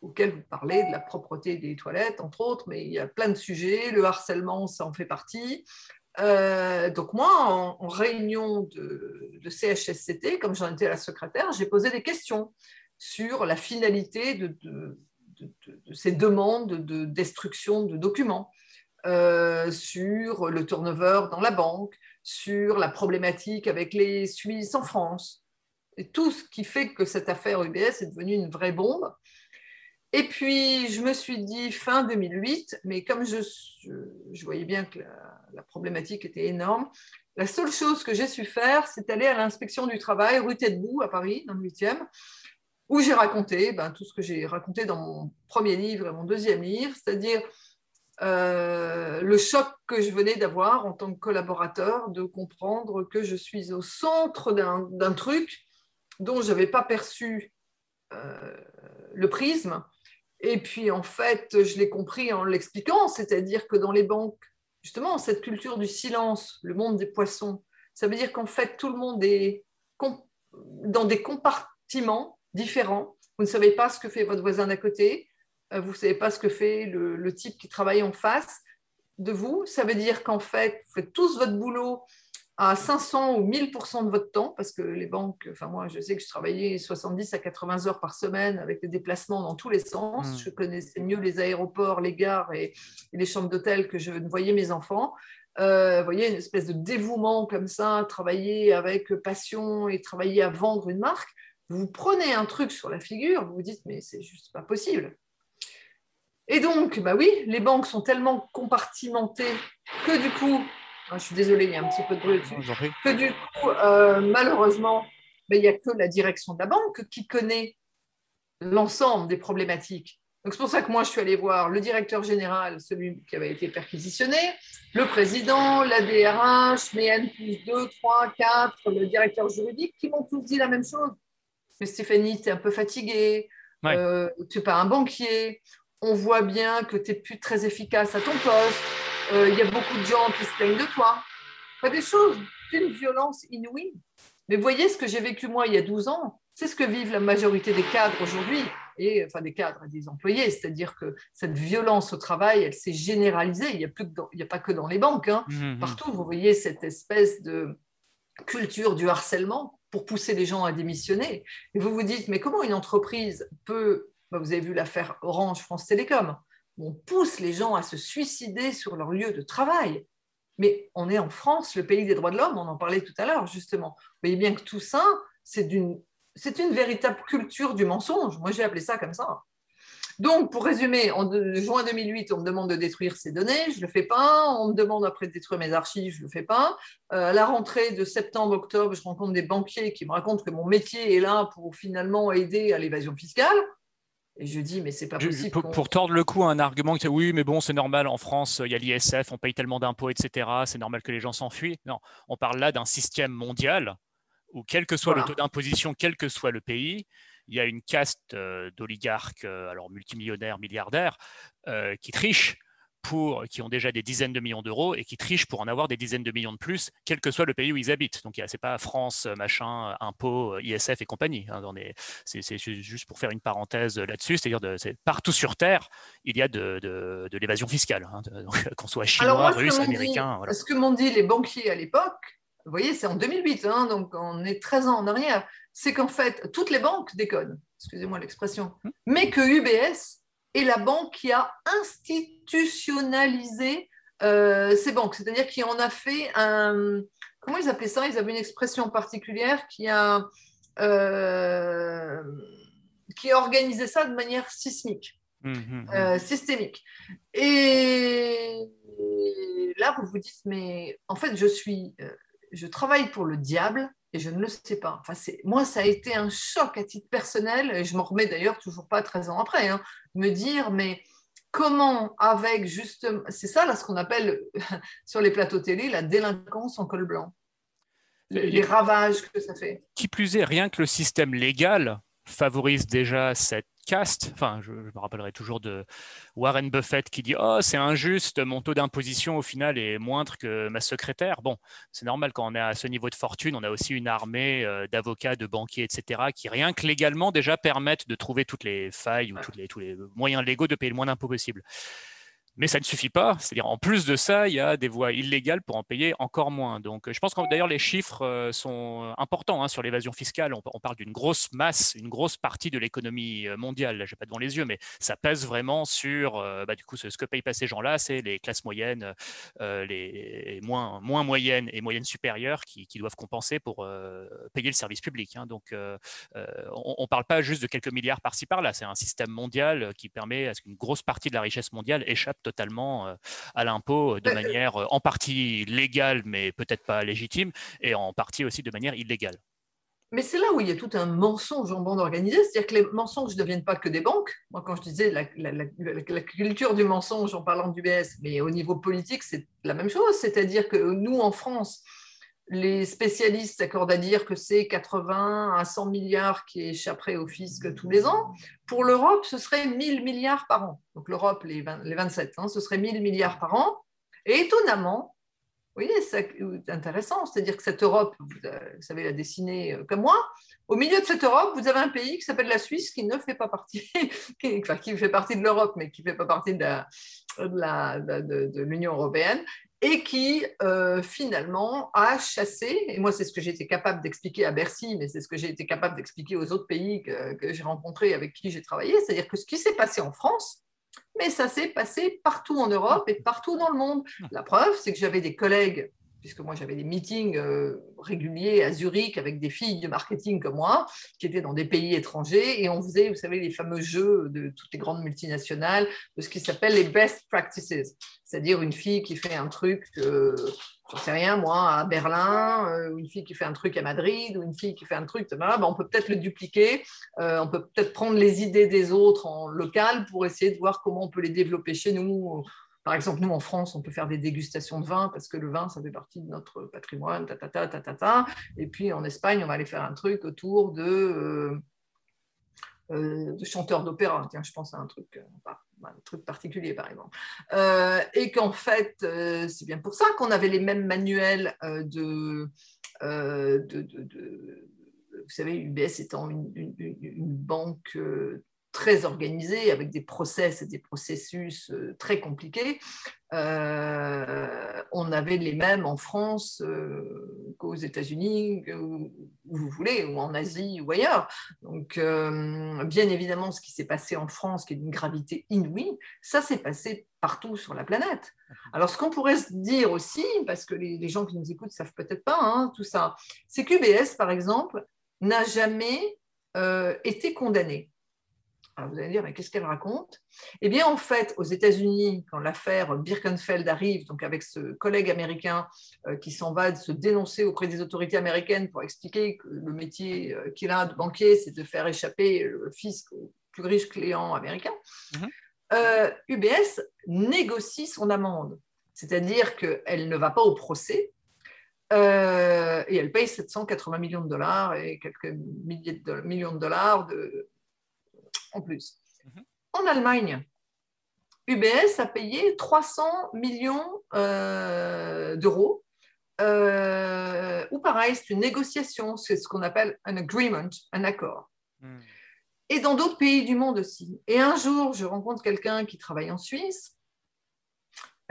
auquel vous parlez de la propreté des toilettes, entre autres, mais il y a plein de sujets. Le harcèlement, ça en fait partie. Euh, donc moi, en, réunion de, CHSCT, comme j'en étais la secrétaire, j'ai posé des questions sur la finalité de, ces demandes de destruction de documents, euh, sur le turnover dans la banque, sur la problématique avec les Suisses en France. Et tout ce qui fait que cette affaire UBS est devenue une vraie bombe. Et puis, je me suis dit fin 2008, mais comme je, je, voyais bien que la, problématique était énorme, la seule chose que j'ai su faire, c'est aller à l'inspection du travail, rue Tête-Bout, à Paris, dans le 8e, où j'ai raconté ben, tout ce que j'ai raconté dans mon premier livre et mon deuxième livre, c'est-à-dire euh, le choc que je venais d'avoir en tant que collaborateur, de comprendre que je suis au centre d'un truc dont je n'avais pas perçu euh, le prisme. Et puis, en fait, je l'ai compris en l'expliquant, c'est-à-dire que dans les banques, justement, cette culture du silence, le monde des poissons, ça veut dire qu'en fait, tout le monde est dans des compartiments différents. Vous ne savez pas ce que fait votre voisin d'à côté, vous ne savez pas ce que fait le, type qui travaille en face de vous. Ça veut dire qu'en fait, vous faites tous votre boulot à 500 ou 1000% de votre temps, parce que les banques, enfin moi je sais que je travaillais 70 à 80 heures par semaine avec des déplacements dans tous les sens. Mmh. Je connaissais mieux les aéroports, les gares et, les chambres d'hôtel que je ne voyais mes enfants. Euh, vous voyez, une espèce de dévouement comme ça, travailler avec passion et travailler à vendre une marque. Vous prenez un truc sur la figure, vous vous dites, mais c'est juste pas possible. Et donc, bah oui, les banques sont tellement compartimentées que du coup, ah, je suis désolée, il y a un petit peu de bruit dessus, que du coup, euh, malheureusement, bah, il n'y a que la direction de la banque qui connaît l'ensemble des problématiques. Donc c'est pour ça que moi, je suis allée voir le directeur général, celui qui avait été perquisitionné, le président, la DRH, mes N plus 2, 3, 4, le directeur juridique, qui m'ont tous dit la même chose. Mais Stéphanie, tu es un peu fatiguée, euh, tu n'es pas un banquier, on voit bien que tu n'es plus très efficace à ton poste, euh, il y a beaucoup de gens qui se plaignent de toi. Pas des choses d'une violence inouïe. Mais voyez ce que j'ai vécu moi il y a 12 ans, c'est ce que vivent la majorité des cadres aujourd'hui, et enfin des cadres et des employés, c'est-à-dire que cette violence au travail, elle s'est généralisée. Il n'y a, plus a pas que dans les banques, hein. mmh, mmh. partout vous voyez cette espèce de culture du harcèlement pour pousser les gens à démissionner. Et vous vous dites, mais comment une entreprise peut bah, vous avez vu l'affaire Orange France Télécom. On pousse les gens à se suicider sur leur lieu de travail. Mais on est en France, le pays des droits de l'homme, on en parlait tout à l'heure justement. Vous voyez bien que tout ça, c'est une, véritable culture du mensonge. Moi, j'ai appelé ça comme ça. Donc, pour résumer, en juin 2008, on me demande de détruire ces données, je ne le fais pas. On me demande après de détruire mes archives, je ne le fais pas. Euh, à la rentrée de septembre-octobre, je rencontre des banquiers qui me racontent que mon métier est là pour finalement aider à l'évasion fiscale. Et je dis, mais c'est pas possible. Pour, tordre le coup à un argument qui oui, mais bon, c'est normal, en France, il y a l'ISF, on paye tellement d'impôts, etc., c'est normal que les gens s'enfuient. Non, on parle là d'un système mondial où, quel que soit le taux d'imposition, quel que soit le pays, il y a une caste euh, d'oligarques, euh, alors multimillionnaires, milliardaires, euh, qui trichent pour, qui ont déjà des dizaines de millions d'euros et qui trichent pour en avoir des dizaines de millions de plus, quel que soit le pays où ils habitent. Donc, ce n'est pas France, machin, impôts, ISF et compagnie. Hein, c'est juste pour faire une parenthèse là-dessus, c'est-à-dire partout sur Terre, il y a de, de, l'évasion fiscale, hein, qu'on soit chinois, russe, américain. Ce que m'ont dit les banquiers à l'époque, vous voyez, c'est en 2008, hein, donc on est 13 ans en arrière, c'est qu'en fait, toutes les banques déconnent, excusez-moi l'expression, hum. mais que UBS et la banque qui a institutionnalisé euh, ces banques, c'est-à-dire qui en a fait un... Comment ils appelaient ça? Ils avaient une expression particulière qui a, euh, qui a organisé ça de manière sismique, mmh, mmh, mmh. Euh, systémique. Et là, vous vous dites, mais en fait, je suis... je travaille pour le diable et je ne le sais pas. Enfin, moi, ça a été un choc à titre personnel, et je m'en remets d'ailleurs toujours pas 13 ans après, hein, me dire, mais comment, avec justement, c'est ça là ce qu'on appelle sur les plateaux télé la délinquance en col blanc, les ravages que ça fait. Qui plus est, rien que le système légal favorise déjà cette caste. Enfin, je, me rappellerai toujours de Warren Buffett qui dit Oh, c'est injuste, mon taux d'imposition au final est moindre que ma secrétaire. Bon, c'est normal quand on est à ce niveau de fortune, on a aussi une armée euh, d'avocats, de banquiers, etc., qui rien que légalement déjà permettent de trouver toutes les failles ou toutes les, tous les moyens légaux de payer le moins d'impôts possible. Mais ça ne suffit pas. C'est-à-dire, en plus de ça, il y a des voies illégales pour en payer encore moins. Donc, je pense que d'ailleurs, les chiffres euh, sont importants hein, sur l'évasion fiscale. On, parle d'une grosse masse, une grosse partie de l'économie euh, mondiale. Là, je n'ai pas devant les yeux, mais ça pèse vraiment sur, euh, bah, du coup, ce, que payent pas ces gens-là, c'est les classes moyennes, les moins, moins moyennes et moyennes supérieures qui, doivent compenser pour payer le service public. Hein. Donc, on ne parle pas juste de quelques milliards par-ci par-là. C'est un système mondial qui permet à ce qu'une grosse partie de la richesse mondiale échappe totalement euh, à l'impôt euh, de manière euh, en partie légale, mais peut-être pas légitime, et en partie aussi de manière illégale. Mais c'est là où il y a tout un mensonge en bande organisée, c'est-à-dire que les mensonges ne deviennent pas que des banques. Moi, quand je disais la, la culture du mensonge en parlant du BS, mais au niveau politique, c'est la même chose. C'est-à-dire que nous, en France, les spécialistes s'accordent à dire que c'est 80 à 100 milliards qui échapperaient au fisc tous les ans. Pour l'Europe, ce serait 1000 milliards par an. Donc l'Europe, les, 27, hein, ce serait 1000 milliards par an. Et étonnamment, vous voyez, c'est intéressant, c'est-à-dire que cette Europe, vous, savez la dessiner euh, comme moi, au milieu de cette Europe, vous avez un pays qui s'appelle la Suisse qui ne fait pas partie, enfin, qui fait partie de l'Europe, mais qui ne fait pas partie de l'Union européenne, et qui euh, finalement a chassé, et moi c'est ce que été capable d'expliquer à Bercy, mais c'est ce que j'ai été capable d'expliquer aux autres pays que, que j'ai rencontrés, avec qui j'ai travaillé, c'est-à-dire que ce qui s'est passé en France, mais ça s'est passé partout en Europe et partout dans le monde. La preuve, c'est que j'avais des collègues puisque moi j'avais des meetings euh, réguliers à Zurich avec des filles de marketing comme moi, qui étaient dans des pays étrangers, et on faisait, vous savez, les fameux jeux de toutes les grandes multinationales, de ce qui s'appelle les best practices, c'est-à-dire une fille qui fait un truc, euh, j'en sais rien, moi, à Berlin, euh, une fille qui fait un truc à Madrid, ou une fille qui fait un truc, ben, on peut peut-être le dupliquer, on peut peut-être prendre les idées des autres en local pour essayer de voir comment on peut les développer chez nous par exemple, nous, en France, on peut faire des dégustations de vin parce que le vin, ça fait partie de notre patrimoine, ta. Et puis, en Espagne, on va aller faire un truc autour de, euh, euh, chanteurs d'opéra. Tiens, je pense à un truc, euh, un truc particulier, par exemple. et qu'en fait, c'est bien pour ça qu'on avait les mêmes manuels de, vous savez, UBS étant une banque très organisé, avec des process et des processus euh, très compliqués. Euh, on avait les mêmes en France euh, qu'aux États-Unis, où, vous voulez, ou en Asie ou ailleurs. Donc, bien évidemment, ce qui s'est passé en France, qui est d'une gravité inouïe, ça s'est passé partout sur la planète. Alors, ce qu'on pourrait se dire aussi, parce que les, gens qui nous écoutent savent peut-être pas hein, tout ça, c'est qu'UBS, par exemple, n'a jamais été condamné vous allez dire, mais qu'est-ce qu'elle raconte? Eh bien, en fait, aux États-Unis, quand l'affaire Birkenfeld arrive, donc avec ce collègue américain euh, qui s'en va de se dénoncer auprès des autorités américaines pour expliquer que le métier euh, qu'il a de banquier, c'est de faire échapper le fisc aux plus riches clients américains, UBS mhm. euh, négocie son amende. C'est-à-dire qu'elle ne va pas au procès, et elle paye 780 millions de dollars et quelques milliers de millions de dollars de, en plus. Mhm. En Allemagne, UBS a payé 300 millions euh, d'euros, euh, ou pareil, c'est une négociation, c'est ce qu'on appelle un agreement, un accord. Hmm. Et dans d'autres pays du monde aussi. Et un jour, je rencontre quelqu'un qui travaille en Suisse,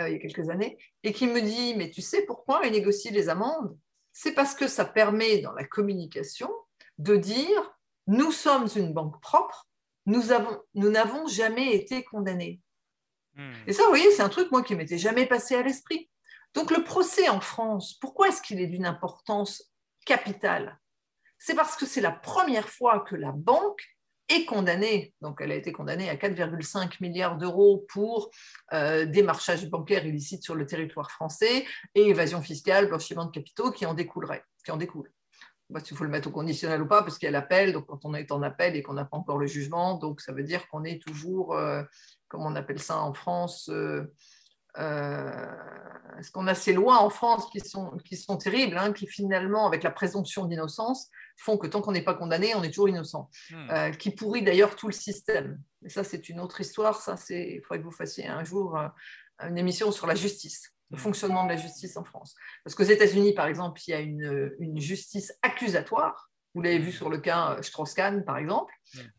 euh, il y a quelques années, et qui me dit, mais tu sais pourquoi il négocie les amendes? C'est parce que ça permet dans la communication de dire, nous sommes une banque propre, nous avons, nous n'avons jamais été condamnés. Hmm. Et ça, vous voyez, c'est un truc, moi, qui m'était jamais passé à l'esprit. Donc, le procès en France, pourquoi est-ce qu'il est d'une importance capitale? C'est parce que c'est la première fois que la banque est condamnée. Donc, elle a été condamnée à 4,5 milliards d'euros pour euh, démarchage bancaire illicite sur le territoire français et évasion fiscale, blanchiment de capitaux qui en découlerait, qui en découle il faut le mettre au conditionnel ou pas, parce qu'il y a l'appel, donc quand on est en appel et qu'on n'a pas encore le jugement, donc ça veut dire qu'on est toujours, euh, comme on appelle ça en France, euh, euh, est-ce qu'on a ces lois en France qui sont, qui sont terribles, hein, qui finalement, avec la présomption d'innocence, font que tant qu'on n'est pas condamné, on est toujours innocent, hmm. qui pourrit d'ailleurs tout le système. Et ça, c'est une autre histoire, ça, il faudrait que vous fassiez un jour une émission sur la justice le fonctionnement de la justice en France. Parce qu'aux États-Unis, par exemple, il y a une, justice accusatoire. Vous l'avez vu sur le cas euh, Strauss-Kahn, par exemple,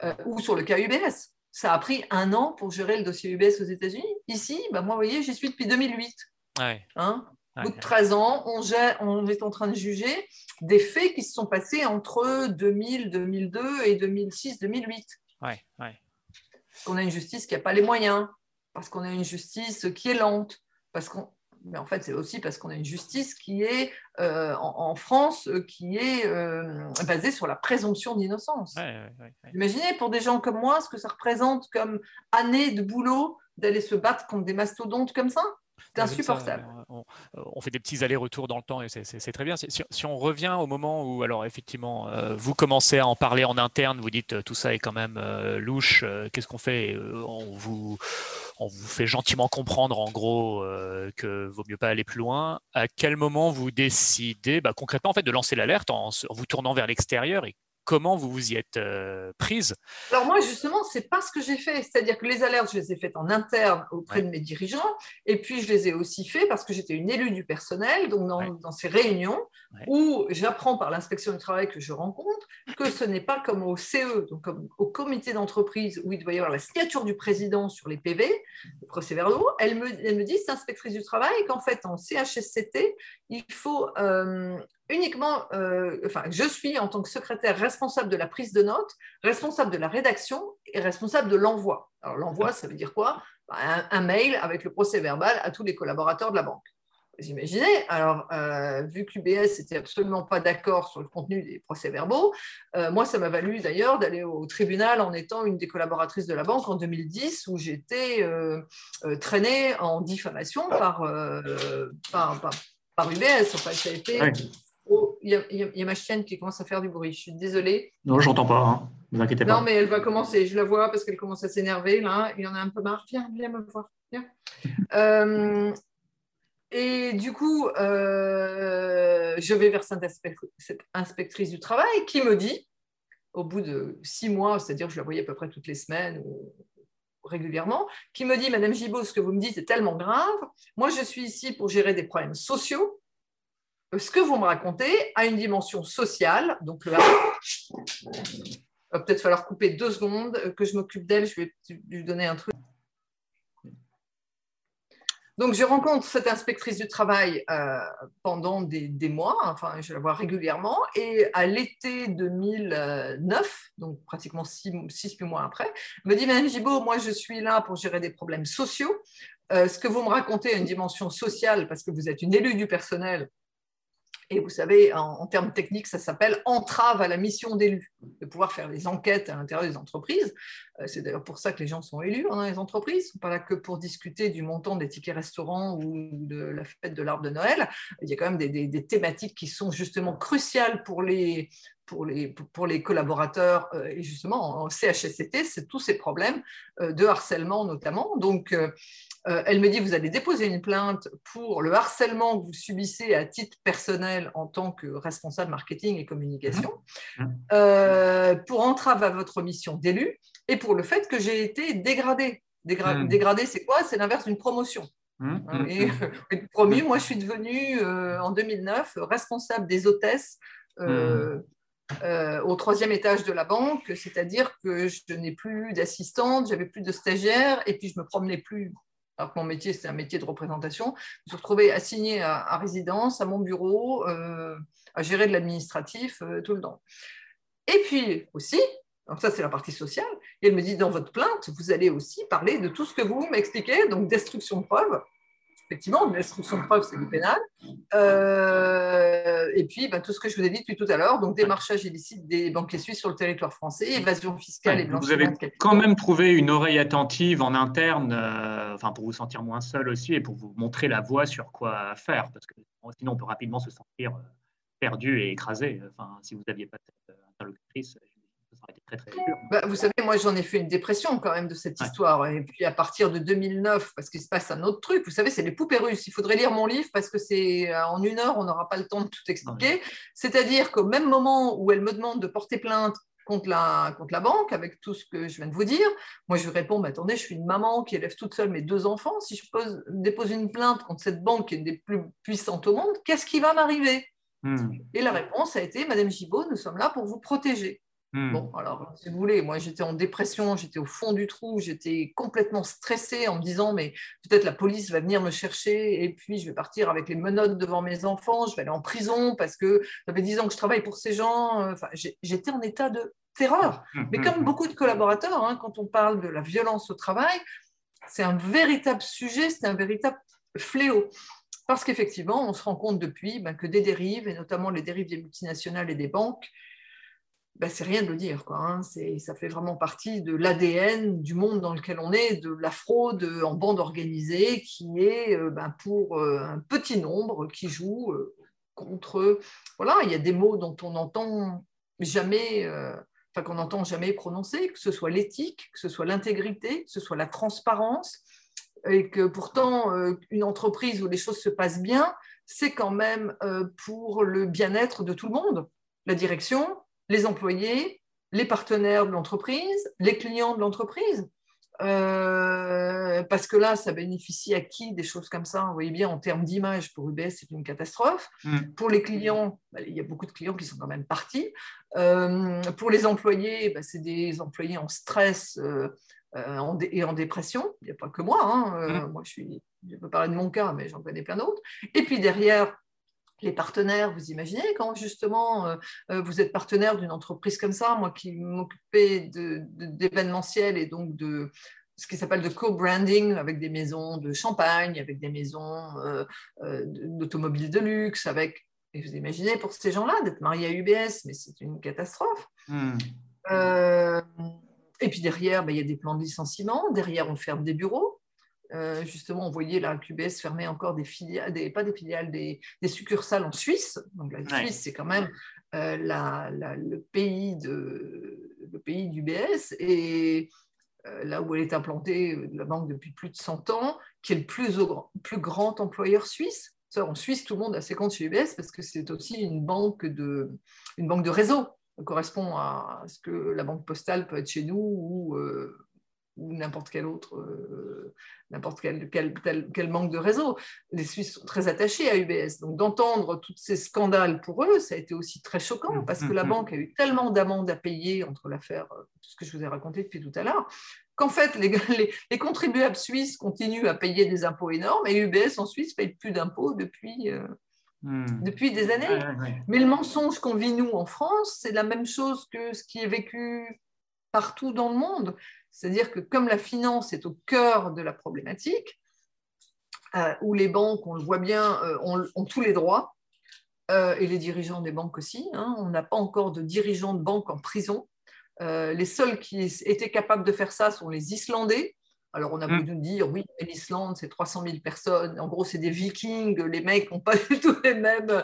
euh, ou sur le cas UBS. ça a pris un an pour gérer le dossier UBS aux États-Unis. Ici, bah, moi, vous voyez, j'y suis depuis 2008. Ouais. Hein au bout de 13 ans, on, on, est en train de juger des faits qui se sont passés entre 2000, 2002 et 2006, 2008. Ouais, ouais. Parce qu'on a une justice qui n'a pas les moyens, parce qu'on a une justice qui est lente, parce qu'on mais en fait, c'est aussi parce qu'on a une justice qui est euh, en, France, qui est euh, basée sur la présomption d'innocence. Imaginez pour des gens comme moi ce que ça représente comme année de boulot d'aller se battre contre des mastodontes comme ça? C'est insupportable. Euh, on, fait des petits allers-retours dans le temps et c'est très bien. Si, on revient au moment où, alors effectivement, euh, vous commencez à en parler en interne, vous dites euh, tout ça est quand même louche, qu'est-ce qu'on fait? On vous, on vous fait gentiment comprendre en gros que vaut mieux pas aller plus loin. À quel moment vous décidez bah, concrètement en fait, de lancer l'alerte en, vous tournant vers l'extérieur et comment vous vous y êtes euh, prise Alors moi, justement, c'est pas ce que j'ai fait. C'est-à-dire que les alertes, je les ai faites en interne auprès de mes dirigeants, et puis je les ai aussi fait parce que j'étais une élue du personnel, donc dans, ces réunions où j'apprends par l'inspection du travail que je rencontre que ce n'est pas comme au CE, donc comme au comité d'entreprise où il doit y avoir la signature du président sur les PV, le procès-verbaux. Elle me, elle me dit, c'est inspectrice du travail, qu'en fait, en CHSCT, il faut euh, uniquement, euh, enfin, je suis en tant que secrétaire responsable de la prise de notes, responsable de la rédaction et responsable de l'envoi. Alors l'envoi, ça veut dire quoi? Bah, un, mail avec le procès verbal à tous les collaborateurs de la banque. Vous imaginez? Alors, euh, vu que l'UBS n'était absolument pas d'accord sur le contenu des procès-verbaux, euh, moi, ça m'a valu d'ailleurs d'aller au tribunal en étant une des collaboratrices de la banque en 2010, où j'étais traînée en diffamation par, par, par, UBS. Enfin, ça a été y, a ma chienne qui commence à faire du bruit. Je suis désolée. Non, j'entends pas. Hein. Ne vous inquiétez pas. Non, mais elle va commencer. Je la vois parce qu'elle commence à s'énerver. Là, il y en a un peu marre. Viens, viens me voir. Euh, et du coup, euh, je vais vers cette, cette inspectrice du travail qui me dit, au bout de six mois, c'est-à-dire que je la voyais à peu près toutes les semaines ou régulièrement, qui me dit, Madame Gibault, ce que vous me dites est tellement grave. Moi, je suis ici pour gérer des problèmes sociaux ce que vous me racontez a une dimension sociale. Donc, va peut-être falloir couper deux secondes, euh, que je m'occupe d'elle, je vais lui donner un truc. Donc, je rencontre cette inspectrice du travail euh, pendant des, mois, enfin, je la vois régulièrement, et à l'été 2009, donc pratiquement six, six mois après, me dit Madame Gibault, moi je suis là pour gérer des problèmes sociaux. Euh, ce que vous me racontez a une dimension sociale parce que vous êtes une élue du personnel et vous savez, en, termes techniques, ça s'appelle entrave à la mission d'élu, de pouvoir faire des enquêtes à l'intérieur des entreprises. Euh, c'est d'ailleurs pour ça que les gens sont élus dans les entreprises. Ils ne sont pas là que pour discuter du montant des tickets restaurants ou de la fête de l'arbre de Noël. Il y a quand même des, thématiques qui sont justement cruciales pour les, pour les, pour les collaborateurs. Euh, et justement, en CHSCT, c'est tous ces problèmes euh, de harcèlement notamment. Donc, euh, elle me dit, vous allez déposer une plainte pour le harcèlement que vous subissez à titre personnel en tant que responsable marketing et communication, mmh. Mmh. Euh, pour entrave à votre mission d'élu et pour le fait que j'ai été dégradé. Mmh. Dégradé, c'est quoi? C'est l'inverse d'une promotion. Hein, et, promu, moi je suis devenue euh, en 2009 responsable des hôtesses au troisième étage de la banque, c'est-à-dire que je n'ai plus d'assistante, j'avais plus de stagiaire et puis je me promenais plus alors que mon métier, c'était un métier de représentation, je me suis retrouvée assignée à, résidence, à mon bureau, euh, à gérer de l'administratif euh, tout le temps. Et puis aussi, donc ça c'est la partie sociale, et elle me dit, dans votre plainte, vous allez aussi parler de tout ce que vous m'expliquez, donc destruction de preuves, effectivement, destruction de preuves, c'est du pénal. Euh, et puis, bah, tout ce que je vous ai dit depuis tout à l'heure, donc démarchage illicite des banquiers suisses sur le territoire français, évasion fiscale et blanchiment Vous avez quand même trouvé une oreille attentive en interne, euh, enfin pour vous sentir moins seul aussi et pour vous montrer la voie sur quoi faire, parce que sinon on peut rapidement se sentir euh, perdu et écrasé. Enfin, si vous n'aviez pas cette interlocutrice, très, très bah, vous savez, moi, j'en ai fait une dépression quand même de cette histoire. Et puis, à partir de 2009, parce qu'il se passe un autre truc, vous savez, c'est les poupées russes. Il faudrait lire mon livre parce que c'est euh, en une heure, on n'aura pas le temps de tout expliquer. C'est-à-dire qu'au même moment où elle me demande de porter plainte contre la, contre la banque, avec tout ce que je viens de vous dire. Moi, je lui réponds, mais attendez, je suis une maman qui élève toute seule mes deux enfants. Si je pose, dépose une plainte contre cette banque qui est une des plus puissantes au monde, qu'est-ce qui va m'arriver? Hmm. Et la réponse a été, Madame Gibault, nous sommes là pour vous protéger. Hmm. Bon, alors, si vous voulez, moi j'étais en dépression, j'étais au fond du trou, j'étais complètement stressée en me disant, mais peut-être la police va venir me chercher et puis je vais partir avec les menottes devant mes enfants, je vais aller en prison parce que ça fait dix ans que je travaille pour ces gens. Enfin, j'étais en état de terreur. Hmm, mais hmm, comme beaucoup de collaborateurs, hein, quand on parle de la violence au travail, c'est un véritable sujet, c'est un véritable fléau. Parce qu'effectivement, on se rend compte depuis ben, que des dérives, et notamment les dérives des multinationales et des banques, ben, c'est rien de le dire. Quoi, hein. Ça fait vraiment partie de l'ADN du monde dans lequel on est, de la fraude en bande organisée, qui est euh, ben, pour euh, un petit nombre qui joue euh, contre. Voilà, il y a des mots dont on n'entend jamais. Enfin, qu'on n'entend jamais prononcer, que ce soit l'éthique, que ce soit l'intégrité, que ce soit la transparence, et que pourtant une entreprise où les choses se passent bien, c'est quand même pour le bien-être de tout le monde. La direction, les employés, les partenaires de l'entreprise, les clients de l'entreprise. Euh, parce que là, ça bénéficie à qui des choses comme ça Vous voyez bien, en termes d'image, pour UBS, c'est une catastrophe. Mm. Pour les clients, bah, il y a beaucoup de clients qui sont quand même partis. Euh, pour les employés, bah, c'est des employés en stress euh, et en dépression. Il n'y a pas que moi. Hein. Mm. Moi, je, suis, je peux parler de mon cas, mais j'en connais plein d'autres. Et puis derrière, les partenaires, vous imaginez quand justement euh, euh, vous êtes partenaire d'une entreprise comme ça, moi qui m'occupais d'événementiel et donc de ce qui s'appelle de co-branding avec des maisons de champagne, avec des maisons euh, d'automobiles de luxe, avec, et vous imaginez pour ces gens-là d'être mariés à UBS, mais c'est une catastrophe. Hmm. et puis derrière, ben, il y a des plans de licenciement, derrière on ferme des bureaux, euh, justement, on voyait la QBS fermer encore des filiales, des, pas des filiales, des, succursales en Suisse. Donc la Suisse, c'est quand même euh, le, pays de, le pays d'UBS et euh, là où elle est implantée, la banque depuis plus de 100 ans, qui est le plus, plus grand employeur suisse. en Suisse, tout le monde a ses comptes chez UBS parce que c'est aussi une banque de, une banque de réseau. Ça correspond à ce que la banque postale peut être chez nous ou ou n'importe quel autre, euh, n'importe quel, quel, manque de réseau. Les Suisses sont très attachés à UBS. Donc d'entendre tous ces scandales pour eux, ça a été aussi très choquant mmh, parce que mmh, la mmh. banque a eu tellement d'amendes à payer entre l'affaire, euh, tout ce que je vous ai raconté depuis tout à l'heure, qu'en fait les, les, contribuables suisses continuent à payer des impôts énormes et UBS en Suisse paye plus d'impôts depuis... Euh, depuis des années. Mais le mensonge qu'on vit, nous, en France, c'est la même chose que ce qui est vécu partout dans le monde. C'est-à-dire que comme la finance est au cœur de la problématique, euh, où les banques, on le voit bien, euh, ont, tous les droits, euh, et les dirigeants des banques aussi, hein, on n'a pas encore de dirigeants de banque en prison. les seuls qui étaient capables de faire ça sont les Islandais. Alors on a mmh. beau dire, oui, l'Islande, c'est 300 000 personnes, en gros, c'est des vikings, les mecs n'ont pas du tout les mêmes...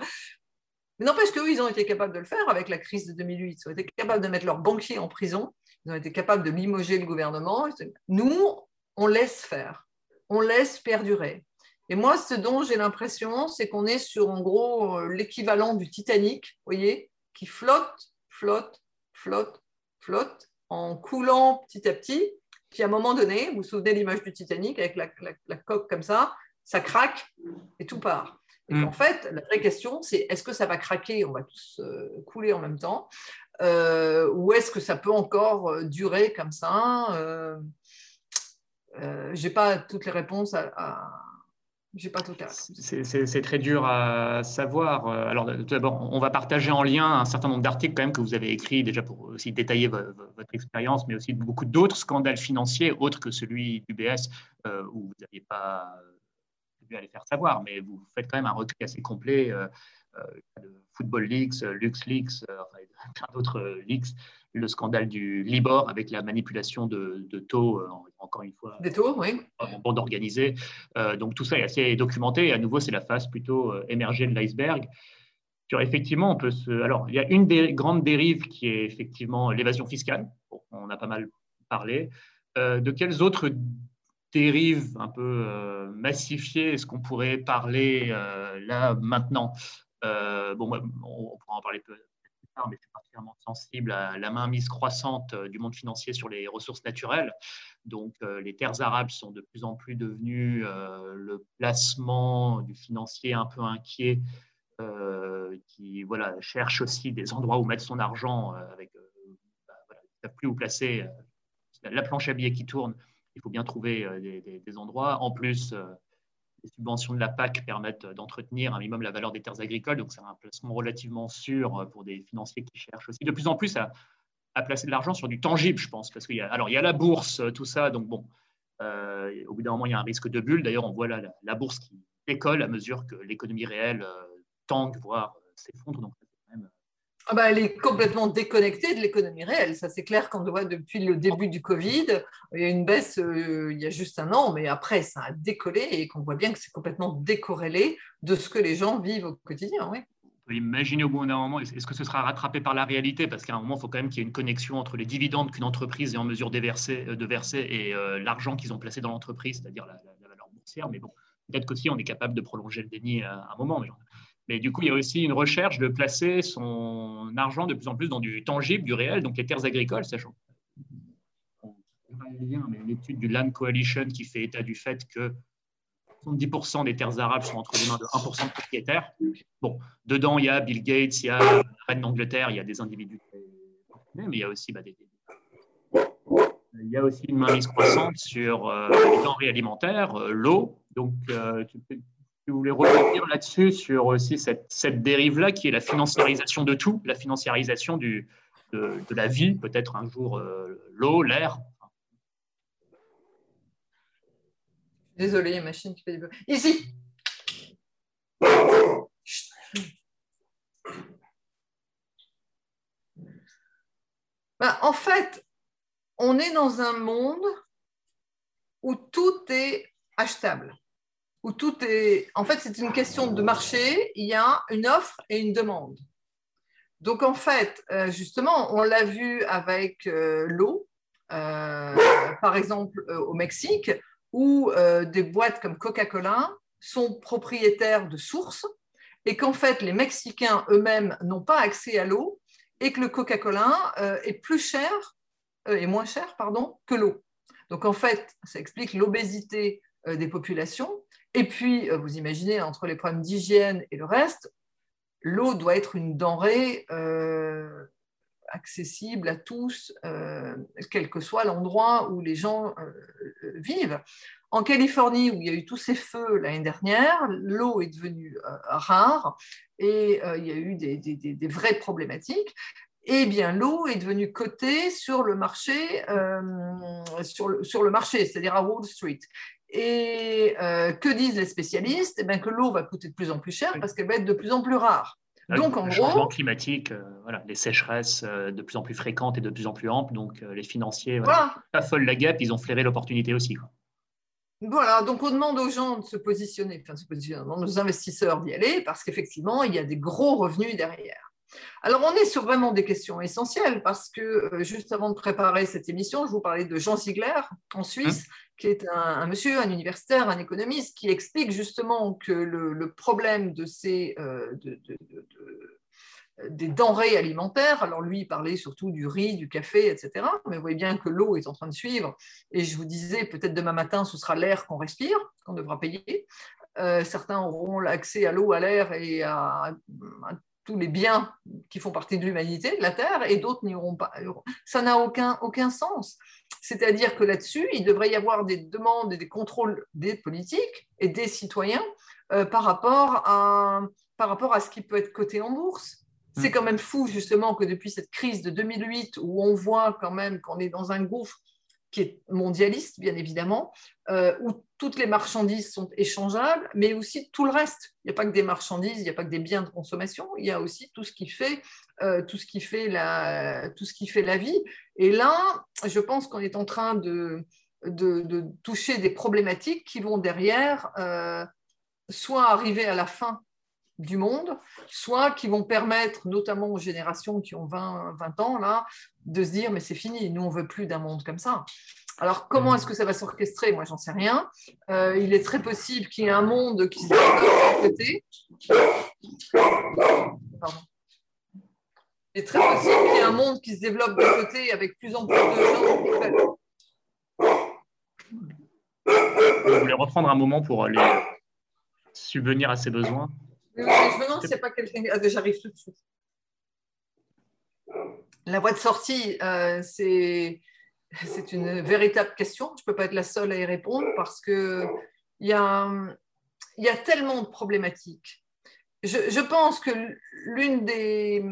Mais n'empêche qu'eux, ils ont été capables de le faire avec la crise de 2008. Ils ont été capables de mettre leurs banquiers en prison ils ont été capables de limoger le gouvernement. Nous, on laisse faire, on laisse perdurer. Et moi, ce dont j'ai l'impression, c'est qu'on est sur, en gros, euh, l'équivalent du Titanic, vous voyez, qui flotte, flotte, flotte, flotte, en coulant petit à petit. Puis à un moment donné, vous vous souvenez l'image du Titanic avec la, coque comme ça, ça craque et tout part. Et mm. en fait, la vraie question, c'est est-ce que ça va craquer? On va tous euh, couler en même temps euh, ou est-ce que ça peut encore euh, durer comme ça euh, euh J'ai pas toutes les réponses à, j'ai pas tout C'est très dur à savoir. Alors, tout d'abord, on va partager en lien un certain nombre d'articles quand même que vous avez écrits déjà pour aussi détailler votre expérience, mais aussi beaucoup d'autres scandales financiers autres que celui d'UBS où vous n'aviez pas pu aller faire savoir, mais vous faites quand même un recueil assez complet Football Leaks, LuxLeaks, enfin, plein d'autres euh, leaks, le scandale du Libor avec la manipulation de, taux, euh, encore une fois. Des taux, oui. En bande organisée. Euh, donc tout ça est assez documenté. Et à nouveau, c'est la phase plutôt émergée de l'iceberg. Effectivement, on peut se. Alors, il y a une des grandes dérives qui est effectivement l'évasion fiscale. on a pas mal parlé. de quelles autres dérives un peu massifiées est-ce qu'on pourrait parler là maintenant? Bon, on pourra en parler peu, mais je suis particulièrement sensible à la mainmise croissante euh, du monde financier sur les ressources naturelles. Donc, euh, les terres arabes sont de plus en plus devenues euh, le placement du financier un peu inquiet qui voilà, cherche aussi des endroits où mettre son argent avec plus vous placez la planche à billets qui tourne, il faut bien trouver des, endroits. En plus, les subventions de la PAC permettent d'entretenir un minimum la valeur des terres agricoles, donc c'est un placement relativement sûr pour des financiers qui cherchent aussi de plus en plus à, placer de l'argent sur du tangible, je pense, parce qu'il y a, alors il y a la bourse, tout ça, donc bon, au bout d'un moment il y a un risque de bulle. D'ailleurs, on voit la, la, bourse qui décolle à mesure que l'économie réelle tangue, voire s'effondre. Donc ah bah, elle est complètement déconnectée de l'économie réelle. Ça, c'est clair qu'on voit depuis le début du Covid. Il y a une baisse euh, il y a juste un an, mais après, ça a décollé et qu'on voit bien que c'est complètement décorrélé de ce que les gens vivent au quotidien. Oui. On peut imaginer au bout d'un moment, est-ce que ce sera rattrapé par la réalité? Parce qu'à un moment, il faut quand même qu'il y ait une connexion entre les dividendes qu'une entreprise est en mesure de verser, euh, de verser et euh, l'argent qu'ils ont placé dans l'entreprise, c'est-à-dire la, valeur boursière. Mais bon, peut-être qu'aussi on est capable de prolonger le déni à un moment. Du coup, il y a aussi une recherche de placer son argent de plus en plus dans du tangible, du réel, donc les terres agricoles, sachant. L'étude du Land Coalition qui fait état du fait que 70% des terres arabes sont entre les mains de 1% de propriétaires. Bon, dedans, il y a Bill Gates, il y a la reine d'Angleterre, il y a des individus, mais il y a aussi bah, des, il y a aussi une mainmise croissante sur euh, les denrées alimentaires, euh, l'eau. Donc, euh, je voulais revenir là-dessus, sur aussi cette, cette dérive-là qui est la financiarisation de tout, la financiarisation du, de, la vie, peut-être un jour euh, l'eau, l'air. Désolé, machine qui fait du Ici. Ben, En fait, on est dans un monde où tout est achetable où tout est. En fait, c'est une question de marché. Il y a une offre et une demande. Donc, en fait, euh, justement, on l'a vu avec euh, l'eau, euh, par exemple au Mexique, où des boîtes comme Coca-Cola sont propriétaires de sources et qu'en fait, les Mexicains eux-mêmes n'ont pas accès à l'eau et que le Coca-Cola est plus cher et moins cher pardon, que l'eau. Donc, en fait, ça explique l'obésité des populations et puis, euh, vous imaginez, entre les problèmes d'hygiène et le reste, l'eau doit être une denrée euh, accessible à tous, euh, quel que soit l'endroit où les gens vivent. En Californie, où il y a eu tous ces feux l'année dernière, l'eau est devenue rare et il y a eu des, vraies problématiques. Eh bien, l'eau est devenue cotée sur le marché, sur sur le marché, c'est-à-dire à Wall Street. Et euh, que disent les spécialistes? Eh bien, Que l'eau va coûter de plus en plus cher parce qu'elle va être de plus en plus rare. Donc, en le changement climatique, euh, voilà, les sécheresses euh, de plus en plus fréquentes et de plus en plus amples, donc les financiers voilà. affolent la guêpe, ils ont flairé l'opportunité aussi. Voilà, donc on demande aux gens de se positionner, enfin de se positionner, on demande aux investisseurs d'y aller parce qu'effectivement, il y a des gros revenus derrière. Alors, on est sur vraiment des questions essentielles parce que juste avant de préparer cette émission, je vous parlais de Jean Ziegler en Suisse, hein? qui est un, monsieur, un universitaire, un économiste, qui explique justement que le, problème de ces, euh, des denrées alimentaires, alors lui, il parlait surtout du riz, du café, etc. Mais vous voyez bien que l'eau est en train de suivre. Et je vous disais, peut-être demain matin, ce sera l'air qu'on respire, qu'on devra payer. Euh, certains auront l'accès à l'eau, à l'air et à, tous les biens qui font partie de l'humanité, de la Terre, et d'autres n'y auront pas. Ça n'a aucun, aucun sens. C'est-à-dire que là-dessus, il devrait y avoir des demandes et des contrôles des politiques et des citoyens euh, par, rapport à, par rapport à ce qui peut être coté en bourse. C'est mm. quand même fou, justement, que depuis cette crise de 2008, où on voit quand même qu'on est dans un gouffre qui est mondialiste, bien évidemment, euh, où toutes les marchandises sont échangeables, mais aussi tout le reste. Il n'y a pas que des marchandises, il n'y a pas que des biens de consommation, il y a aussi tout ce qui fait, euh, tout ce qui fait, la, tout ce qui fait la vie. Et là, je pense qu'on est en train de, de, toucher des problématiques qui vont derrière euh, soit arriver à la fin du monde, soit qui vont permettre, notamment aux générations qui ont 20, 20 ans, là, de se dire, mais c'est fini, nous, on veut plus d'un monde comme ça. Alors, comment est-ce que ça va s'orchestrer? Moi, j'en sais rien. Euh, il est très possible qu'il y ait un monde qui se développe de côté. Il est très possible qu'il y ait un monde qui se développe de côté avec plus en plus de gens. Vous voulez reprendre un moment pour aller subvenir à ses besoins? Je me demande si c'est pas quelqu'un. Ah, j'arrive tout de suite. la voie de sortie, c'est c'est une véritable question. Je ne peux pas être la seule à y répondre parce qu'il y a, y a tellement de problématiques. Je, pense que l'une des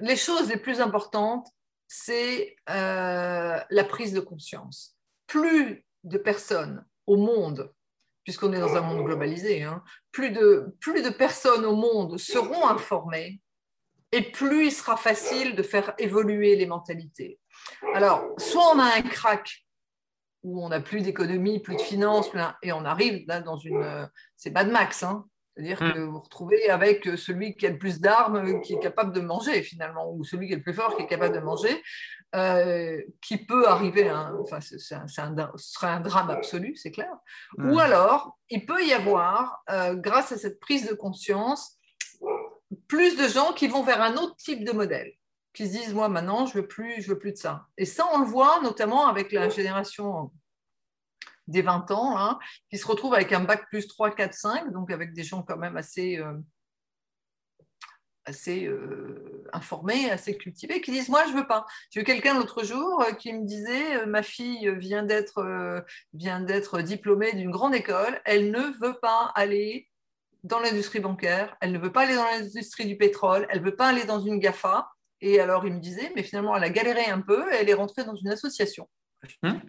les choses les plus importantes, c'est euh, la prise de conscience. Plus de personnes au monde, puisqu'on est dans un monde globalisé, hein, plus, de, plus de personnes au monde seront informées et plus il sera facile de faire évoluer les mentalités. Alors, soit on a un crack où on n'a plus d'économie, plus de finances, et on arrive là dans une. Euh, c'est Mad Max, hein. c'est-à-dire que vous vous retrouvez avec celui qui a le plus d'armes, qui est capable de manger finalement, ou celui qui est le plus fort, qui est capable de manger, euh, qui peut arriver, enfin, ce serait un drame absolu, c'est clair. Ou alors, il peut y avoir, euh, grâce à cette prise de conscience, plus de gens qui vont vers un autre type de modèle qui se disent moi maintenant je veux plus je veux plus de ça. Et ça on le voit notamment avec la génération des 20 ans hein, qui se retrouve avec un bac plus 3 4 5 donc avec des gens quand même assez euh, assez euh, informés assez cultivés qui disent moi je veux pas. J'ai eu quelqu'un l'autre jour euh, qui me disait ma fille vient d'être vient d'être diplômée d'une grande école elle ne veut pas aller dans l'industrie bancaire, elle ne veut pas aller dans l'industrie du pétrole, elle ne veut pas aller dans une GAFA, et alors, il me disait, mais finalement, elle a galéré un peu et elle est rentrée dans une association. Hein?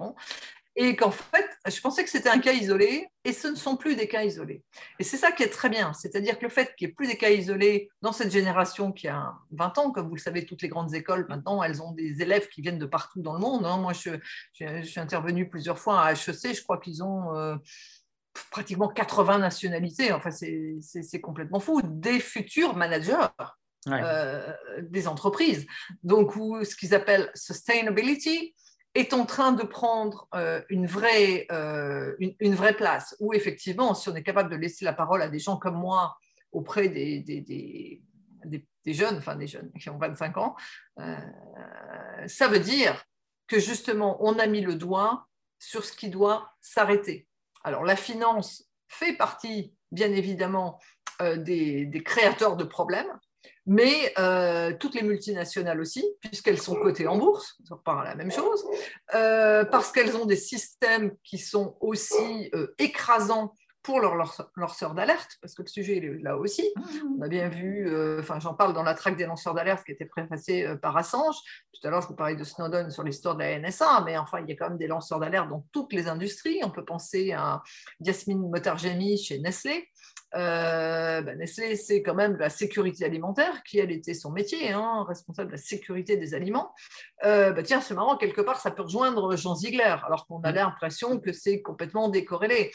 Et qu'en fait, je pensais que c'était un cas isolé, et ce ne sont plus des cas isolés. Et c'est ça qui est très bien, c'est-à-dire que le fait qu'il n'y ait plus des cas isolés dans cette génération qui a 20 ans, comme vous le savez, toutes les grandes écoles, maintenant, elles ont des élèves qui viennent de partout dans le monde. Hein. Moi, je, suis intervenu plusieurs fois à HEC, je crois qu'ils ont... Euh, pratiquement 80 nationalités, enfin c'est complètement fou, des futurs managers euh, des entreprises. Donc, où ce qu'ils appellent sustainability est en train de prendre euh, une, vraie, euh, une, vraie place. Où effectivement, si on est capable de laisser la parole à des gens comme moi auprès des, jeunes, enfin des jeunes qui ont 25 ans, ça veut dire que justement, on a mis le doigt sur ce qui doit s'arrêter. Alors, la finance fait partie, bien évidemment, des, créateurs de problèmes, mais euh, toutes les multinationales aussi, puisqu'elles sont cotées en bourse, on repart à la même chose, euh, parce qu'elles ont des systèmes qui sont aussi euh, écrasants pour leurs lanceurs d'alerte, parce que le sujet est là aussi. On a bien vu, enfin j'en parle dans la traque des lanceurs d'alerte qui était préfacée par Assange. Tout à l'heure, je vous parlais de Snowden sur l'histoire de la NSA, mais enfin, il y a quand même des lanceurs d'alerte dans toutes les industries. On peut penser à Yasmine Motarjemi chez Nestlé, euh, bah, Nestlé, c'est quand même la sécurité alimentaire, qui elle était son métier, hein, responsable de la sécurité des aliments. Euh, bah, tiens, c'est marrant, quelque part, ça peut rejoindre Jean Ziegler, alors qu'on a mm. l'impression que c'est complètement décorrélé.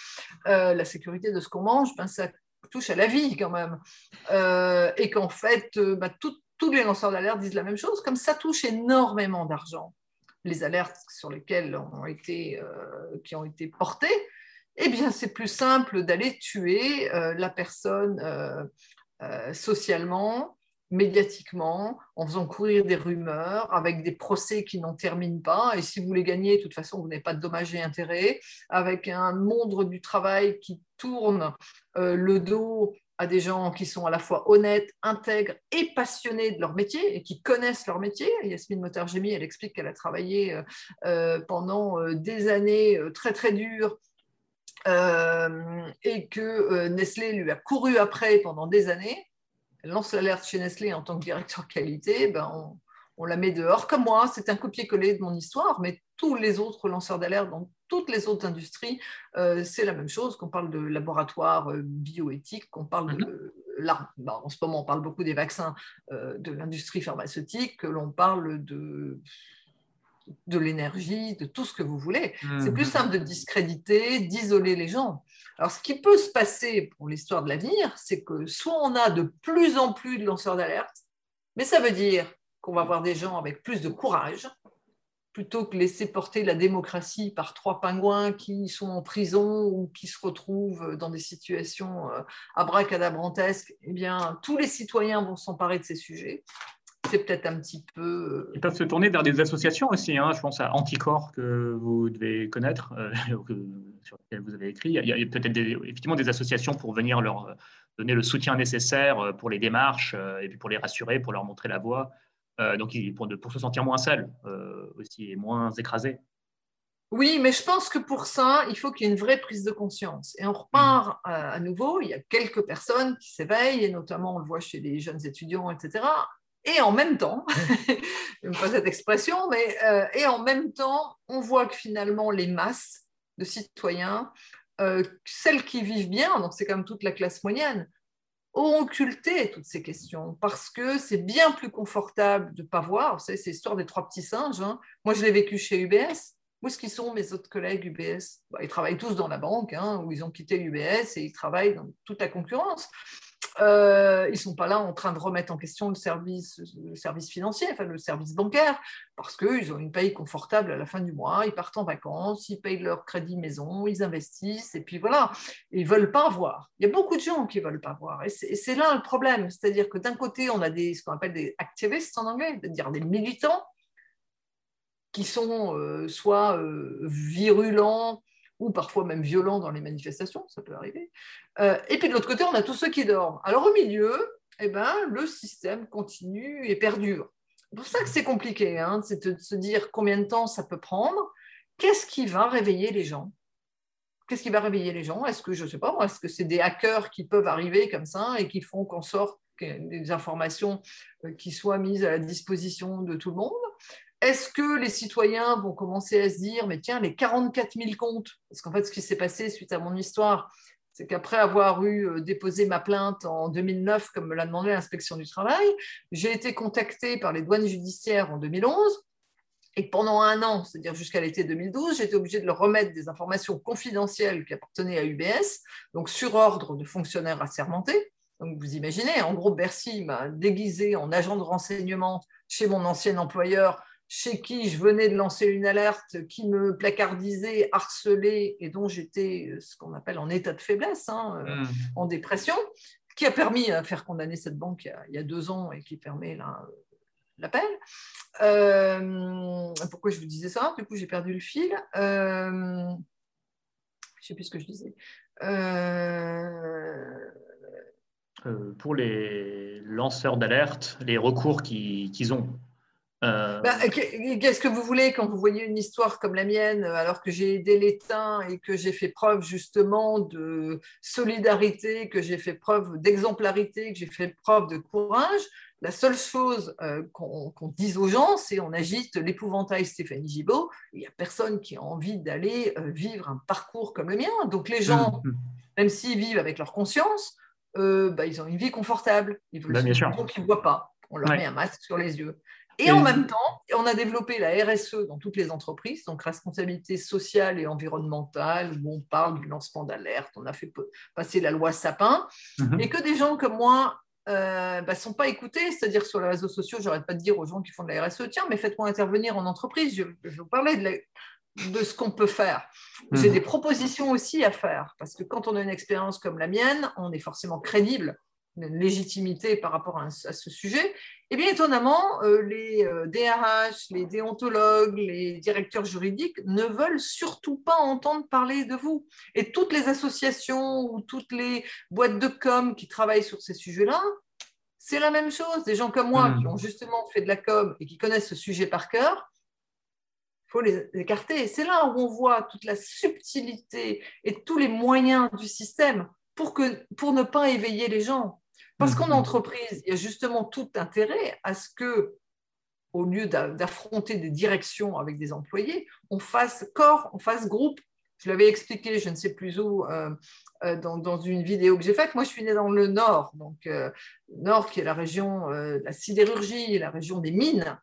Euh, la sécurité de ce qu'on mange, ben, ça touche à la vie quand même. et qu'en fait, bah, tous les lanceurs d'alerte disent la même chose, comme ça touche énormément d'argent. Les alertes sur lesquelles ont été, qui ont été portées, eh bien, c'est plus simple d'aller tuer euh, la personne euh, euh, socialement, médiatiquement, en faisant courir des rumeurs, avec des procès qui n'en terminent pas. Et si vous les gagnez, de toute façon, vous n'avez pas de dommages et intérêts, avec un monde du travail qui tourne le dos à des gens qui sont à la fois honnêtes, intègres et passionnés de leur métier et qui connaissent leur métier. Yasmine Motarjemi, elle explique qu'elle a travaillé pendant des années très très dures euh, et que euh, Nestlé lui a couru après pendant des années, elle lance l'alerte chez Nestlé en tant que directeur qualité, ben on, la met dehors. Comme moi, c'est un copier-coller de mon histoire, mais tous les autres lanceurs d'alerte dans toutes les autres industries, euh, c'est la même chose, qu'on parle de laboratoire bioéthique, qu'on parle de mm-hmm. ben, en ce moment, on parle beaucoup des vaccins de l'industrie pharmaceutique, que l'on parle de de l'énergie, de tout ce que vous voulez. C'est plus mhm. simple de discréditer, d'isoler les gens. Alors, ce qui peut se passer pour l'histoire de l'avenir, c'est que soit on a de plus en plus de lanceurs d'alerte, mais ça veut dire qu'on va avoir des gens avec plus de courage, plutôt que laisser porter la démocratie par trois pingouins qui sont en prison ou qui se retrouvent dans des situations euh, abracadabrantesques, eh bien, tous les citoyens vont s'emparer de ces sujets c'est peut-être un petit peu. Ils peuvent se tourner vers des associations aussi. Hein. Je pense à Anticorps que vous devez connaître, euh, sur lesquelles vous avez écrit. Il y a, peut-être effectivement des associations pour venir leur donner le soutien nécessaire euh, pour les démarches euh, et puis pour les rassurer, pour leur montrer la voie. donc pour, pour, se sentir moins seul aussi et moins écrasé. Oui, mais je pense que pour ça, il faut qu'il y ait une vraie prise de conscience. Et on repart mm. à, nouveau, il y a quelques personnes qui s'éveillent, et notamment on le voit chez les jeunes étudiants, etc. Et en même temps, je n'aime pas cette expression, mais euh, et en même temps, on voit que finalement les masses de citoyens, euh, celles qui vivent bien, donc c'est comme toute la classe moyenne, ont occulté toutes ces questions parce que c'est bien plus confortable de ne pas voir. Vous savez, c'est l'histoire des trois petits singes. Hein. Moi, je l'ai vécu chez UBS. Où est-ce qu'ils sont mes autres collègues UBS bah, Ils travaillent tous dans la banque, hein, où ils ont quitté UBS et ils travaillent dans toute la concurrence. Euh, ils ne sont pas là en train de remettre en question le service, financier, enfin le service bancaire, parce qu'ils ont une paye confortable à la fin du mois, ils partent en vacances, ils payent leur crédit maison, ils investissent, et puis voilà, ils ne veulent pas voir. Il y a beaucoup de gens qui ne veulent pas voir, et c'est là le problème, c'est-à-dire que d'un côté, on a ce qu'on appelle des activistes en anglais, c'est-à-dire des militants, qui sont euh, soit euh, virulents ou parfois même violents dans les manifestations, ça peut arriver. Euh, et puis de l'autre côté, on a tous ceux qui dorment. Alors au milieu, eh ben, le système continue et perdure. C'est pour ça que c'est compliqué, hein, c'est de se dire combien de temps ça peut prendre, qu'est-ce qui va réveiller les gens? Qu'est-ce qui va réveiller les gens? Est-ce que, je sais pas, est-ce que c'est des hackers qui peuvent arriver comme ça et qui font qu'en sorte des informations qui soient mises à la disposition de tout le monde? Est-ce que les citoyens vont commencer à se dire, mais tiens, les 44 000 comptes, parce qu'en fait, ce qui s'est passé suite à mon histoire, c'est qu'après avoir eu euh, déposé ma plainte en 2009, comme me l'a demandé l'inspection du travail, j'ai été contacté par les douanes judiciaires en 2011. Et pendant un an, c'est-à-dire jusqu'à l'été 2012, j'étais obligé de leur remettre des informations confidentielles qui appartenaient à UBS, donc sur ordre de fonctionnaires assermentés. Donc vous imaginez, en gros, Bercy m'a déguisé en agent de renseignement chez mon ancien employeur chez qui je venais de lancer une alerte qui me placardisait, harcelait et dont j'étais euh, ce qu'on appelle en état de faiblesse, hein, euh, hmm. en dépression, qui a permis à faire condamner cette banque il y a, deux ans et qui permet l'appel. Euh, pourquoi je vous disais ça? Du coup, j'ai perdu le fil. je ne sais plus ce que je disais. pour les lanceurs d'alerte, les recours qu'ils ont euh, bah, qu'est-ce que vous voulez quand vous voyez une histoire comme la mienne, alors que j'ai aidé l'État et que j'ai fait preuve justement de solidarité, que j'ai fait preuve d'exemplarité, que j'ai fait preuve de courage? La seule chose euh, qu'on dise aux gens, c'est on agite l'épouvantail Stéphanie Gibault. Il n'y a personne qui a envie d'aller euh, vivre un parcours comme le mien. Donc les gens, mmh, mmh. même s'ils vivent avec leur conscience, bah, ils ont une vie confortable. Ils veulent bah, ne voient pas. On leur met un masque sur les yeux. Et en même temps, on a développé la RSE dans toutes les entreprises, donc responsabilité sociale et environnementale, où on parle du lancement d'alerte, on a fait passer la loi Sapin, mhm. et que des gens comme moi ne euh, bah, sont pas écoutés, c'est-à-dire sur les réseaux sociaux, j'arrête pas de dire aux gens qui font de la RSE, tiens, mais faites-moi intervenir en entreprise, je, vais vous parler de, de ce qu'on peut faire. J'ai mhm. des propositions aussi à faire, parce que quand on a une expérience comme la mienne, on est forcément crédible une légitimité par rapport à, ce sujet, et eh bien étonnamment, euh, les DRH, euh, les déontologues, les directeurs juridiques ne veulent surtout pas entendre parler de vous. Et toutes les associations ou toutes les boîtes de com qui travaillent sur ces sujets-là, c'est la même chose. Des gens comme moi mmh. qui ont justement fait de la com et qui connaissent ce sujet par cœur, il faut les écarter. C'est là où on voit toute la subtilité et tous les moyens du système pour, que, pour ne pas éveiller les gens. Parce qu'en mhm. entreprise, il y a justement tout intérêt à ce que, au lieu d'affronter des directions avec des employés, on fasse corps, on fasse groupe. Je l'avais expliqué, je ne sais plus où, euh, euh, dans, une vidéo que j'ai faite. Moi, je suis née dans le Nord, donc euh, Nord qui est la région de la sidérurgie, la région des mines.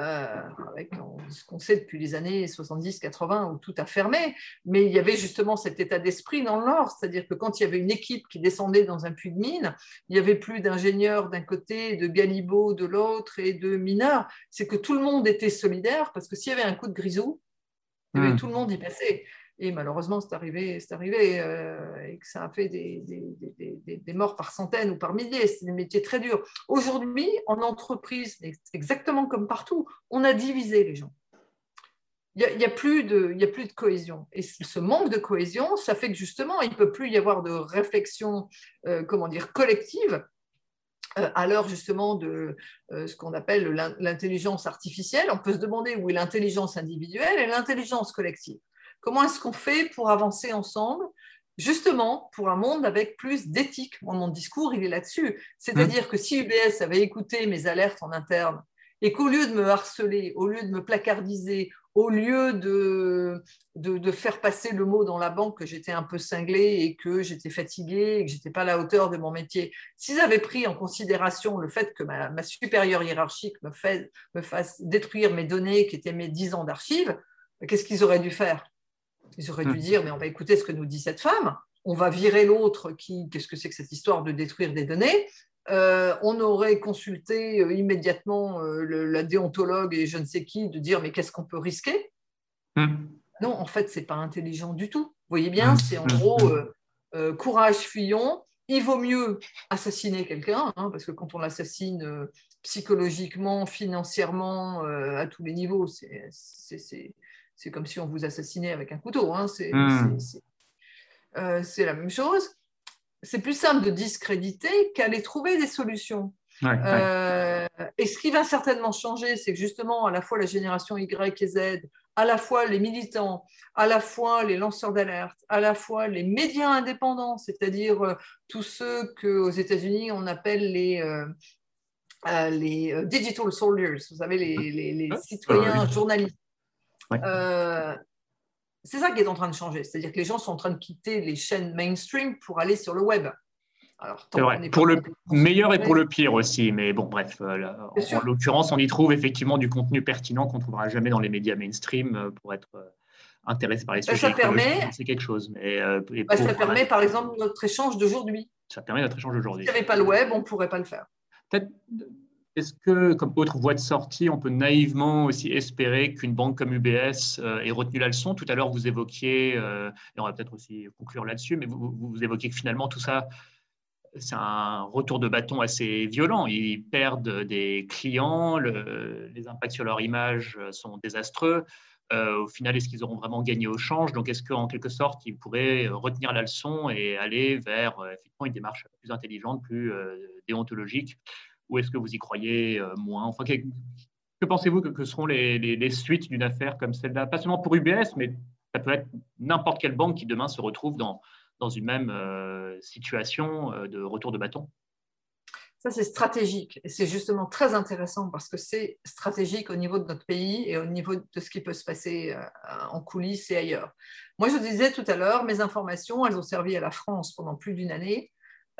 Euh, avec ce qu'on sait depuis les années 70-80 où tout a fermé, mais il y avait justement cet état d'esprit dans le Nord, c'est-à-dire que quand il y avait une équipe qui descendait dans un puits de mine, il n'y avait plus d'ingénieurs d'un côté, de galibots de l'autre et de mineurs, c'est que tout le monde était solidaire parce que s'il y avait un coup de grisou, hmm. tout le monde y passait. Et malheureusement, c'est arrivé, c'est arrivé euh, et que ça a fait des, des, morts par centaines ou par milliers. C'est des métiers très durs. Aujourd'hui, en entreprise, exactement comme partout, on a divisé les gens. Il n'y a, a, plus de, a plus de cohésion. Et ce manque de cohésion, ça fait que justement, il ne peut plus y avoir de réflexion, euh, comment dire, collective à l'heure justement de ce qu'on appelle l'intelligence artificielle, on peut se demander où est l'intelligence individuelle et l'intelligence collective. Comment est-ce qu'on fait pour avancer ensemble justement pour un monde avec plus d'éthique? Mon discours, il est là-dessus. C'est-à-dire que si UBS avait écouté mes alertes en interne et qu'au lieu de me harceler, au lieu de me placardiser, au lieu de, de, faire passer le mot dans la banque que j'étais un peu cinglé et que j'étais fatigué et que j'étais pas à la hauteur de mon métier, s'ils avaient pris en considération le fait que ma, ma supérieure hiérarchique me, fait, me fasse détruire mes données qui étaient mes 10 ans d'archives, qu'est-ce qu'ils auraient dû faire? Ils auraient dû hmm. dire, mais on va écouter ce que nous dit cette femme, on va virer l'autre qui, qu'est-ce que c'est que cette histoire de détruire des données euh, on aurait consulté euh, immédiatement euh, la déontologue et je ne sais qui de dire mais qu'est-ce qu'on peut risquer? Hmm. Non, en fait, c'est pas intelligent du tout. Vous voyez bien, hmm. c'est en gros courage, fuyons. Il vaut mieux assassiner quelqu'un, hein, parce que quand on l'assassine psychologiquement, financièrement, à tous les niveaux, c'est, c'est comme si on vous assassinait avec un couteau. Hein. Hmm. Euh, c'est la même chose. C'est plus simple de discréditer qu'aller trouver des solutions. Euh, et ce qui va certainement changer, c'est que justement, à la fois la génération Y et Z, à la fois les militants, à la fois les lanceurs d'alerte, à la fois les médias indépendants, c'est-à-dire euh, tous ceux qu'aux États-Unis on appelle les, les digital soldiers, vous savez, les, les citoyens journalistes euh, c'est ça qui est en train de changer. C'est-à-dire que les gens sont en train de quitter les chaînes mainstream pour aller sur le web. Alors, vrai. Pour le meilleur et pour le pire aussi. Mais bon, bref, euh, en, l'occurrence, on y trouve effectivement du contenu pertinent qu'on ne trouvera jamais dans les médias mainstream euh, pour être intéressé par les bah, sujets. Ça permet. C'est quelque chose. Mais, bah, ça permet, par exemple, notre échange d'aujourd'hui. Ça permet notre échange d'aujourd'hui. S'il n'y avait pas le web, on ne pourrait pas le faire. Peut-être est-ce que, comme autre voie de sortie, on peut naïvement aussi espérer qu'une banque comme UBS euh, ait retenu la leçon? Tout à l'heure, vous évoquiez, euh, et on va peut-être aussi conclure là-dessus, mais vous, vous, évoquiez que finalement, tout ça, c'est un retour de bâton assez violent. Ils perdent des clients, les impacts sur leur image sont désastreux. Euh, au final, est-ce qu'ils auront vraiment gagné au change? Donc, est-ce qu'en quelque sorte, ils pourraient retenir la leçon et aller vers effectivement une démarche plus intelligente, plus déontologique? Ou est-ce que vous y croyez euh, moins que, pensez-vous que, seront les, suites d'une affaire comme celle-là? Pas seulement pour UBS, mais ça peut être n'importe quelle banque qui demain se retrouve dans, dans une même euh, situation euh, de retour de bâton ça, c'est stratégique. Et c'est justement très intéressant parce que c'est stratégique au niveau de notre pays et au niveau de ce qui peut se passer en coulisses et ailleurs. Moi, je disais tout à l'heure, mes informations, elles ont servi à la France pendant plus d'une année.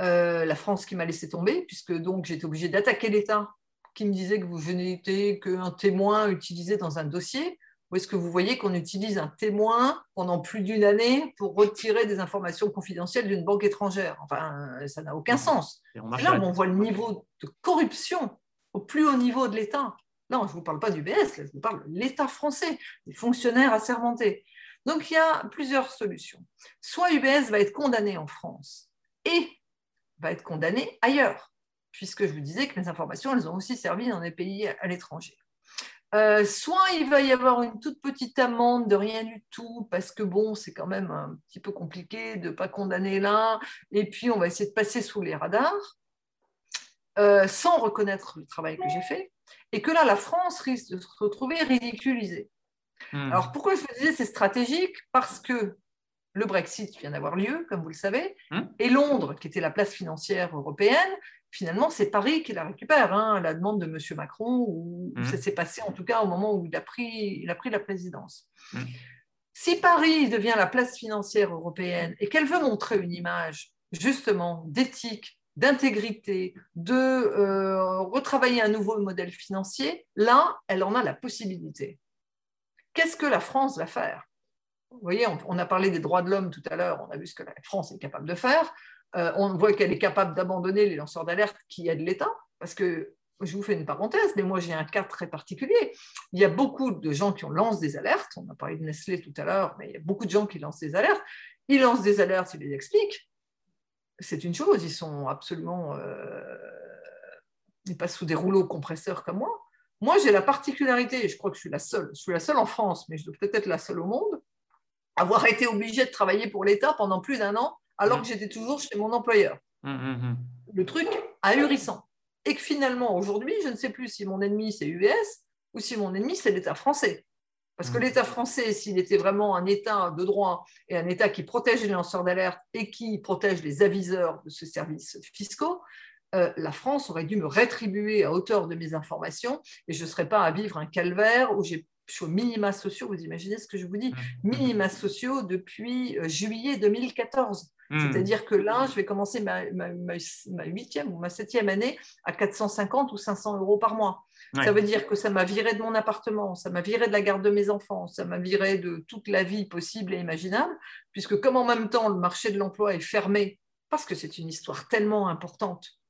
Euh, la France qui m'a laissé tomber, puisque donc j'étais obligée d'attaquer l'État qui me disait que vous n'étiez qu'un témoin utilisé dans un dossier. Ou est-ce que vous voyez qu'on utilise un témoin pendant plus d'une année pour retirer des informations confidentielles d'une banque étrangère? Enfin, ça n'a aucun sens. là où on voit le niveau de corruption au plus haut niveau de l'État. Non, je ne vous parle pas du BS, je vous parle de l'État français, des fonctionnaires assermentés. Donc, il y a plusieurs solutions. Soit UBS va être condamné en France et va être condamné ailleurs, puisque je vous disais que mes informations, elles ont aussi servi dans des pays à l'étranger. Euh, soit il va y avoir une toute petite amende de rien du tout, parce que bon, c'est quand même un petit peu compliqué de ne pas condamner l'un, et puis on va essayer de passer sous les radars, euh, sans reconnaître le travail que j'ai fait, et que là, la France risque de se retrouver ridiculisée. Hmm. Alors pourquoi je vous disais c'est stratégique? Parce que le Brexit vient d'avoir lieu, comme vous le savez, hmm. et Londres, qui était la place financière européenne, finalement, c'est Paris qui la récupère, hein, à la demande de M. Macron, ou hmm. ça s'est passé en tout cas au moment où il a pris, il a pris la présidence. Hmm. Si Paris devient la place financière européenne et qu'elle veut montrer une image justement d'éthique, d'intégrité, de euh, retravailler un nouveau modèle financier, là, elle en a la possibilité. Qu'est-ce que la France va faire? Vous voyez, on, a parlé des droits de l'homme tout à l'heure, on a vu ce que la France est capable de faire. Euh, on voit qu'elle est capable d'abandonner les lanceurs d'alerte qui aident l'État, parce que je vous fais une parenthèse, mais moi j'ai un cas très particulier. Il y a beaucoup de gens qui lancent des alertes, on a parlé de Nestlé tout à l'heure, mais il y a beaucoup de gens qui lancent des alertes. Ils lancent des alertes, ils les expliquent. C'est une chose, ils sont absolument. Euh, ils passent sous des rouleaux compresseurs comme moi. Moi, j'ai la particularité, je crois que je suis la seule, je suis la seule en France, mais je dois peut-être être la seule au monde, avoir été obligé de travailler pour l'État pendant plus d'un an alors mm. que j'étais toujours chez mon employeur. Mm, mm, le truc ahurissant. et que finalement, aujourd'hui, je ne sais plus si mon ennemi, c'est UBS ou si mon ennemi, c'est l'État français. Parce que l'État français, s'il était vraiment un État de droit et un État qui protège les lanceurs d'alerte et qui protège les aviseurs de ce services fiscaux, euh, la France aurait dû me rétribuer à hauteur de mes informations et je ne serais pas à vivre un calvaire où j'ai je suis au minima sociaux, vous imaginez ce que je vous dis mmh. Minima sociaux depuis euh, juillet 2014. Mmh. C'est-à-dire que là, je vais commencer ma, huitième ou ma septième année à 450 ou 500 euros par mois. Ça veut dire que ça m'a viré de mon appartement, ça m'a viré de la garde de mes enfants, ça m'a viré de toute la vie possible et imaginable, puisque comme en même temps le marché de l'emploi est fermé, parce que c'est une histoire tellement importante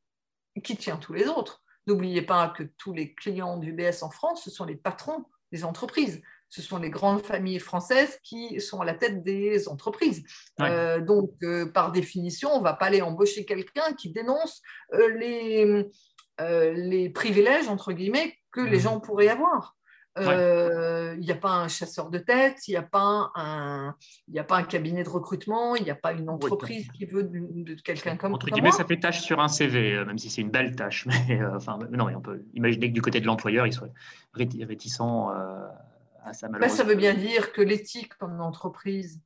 qui tient tous les autres. N'oubliez pas que tous les clients du BS en France, ce sont les patrons des entreprises. Ce sont les grandes familles françaises qui sont à la tête des entreprises. Euh, donc, euh, par définition, on ne va pas aller embaucher quelqu'un qui dénonce euh, les, les privilèges, entre guillemets, que les mmh. gens pourraient avoir. Il n'y a pas un chasseur de tête, il n'y a, pas un, il a pas un cabinet de recrutement, il n'y a pas une entreprise qui veut de, quelqu'un comme Entre guillemets, ça fait tâche sur un CV, même si c'est une belle tâche. Mais, enfin, non, mais on peut imaginer que du côté de l'employeur, il soit réticent à ça. Bah, ça veut bien dire que l'éthique en entreprise,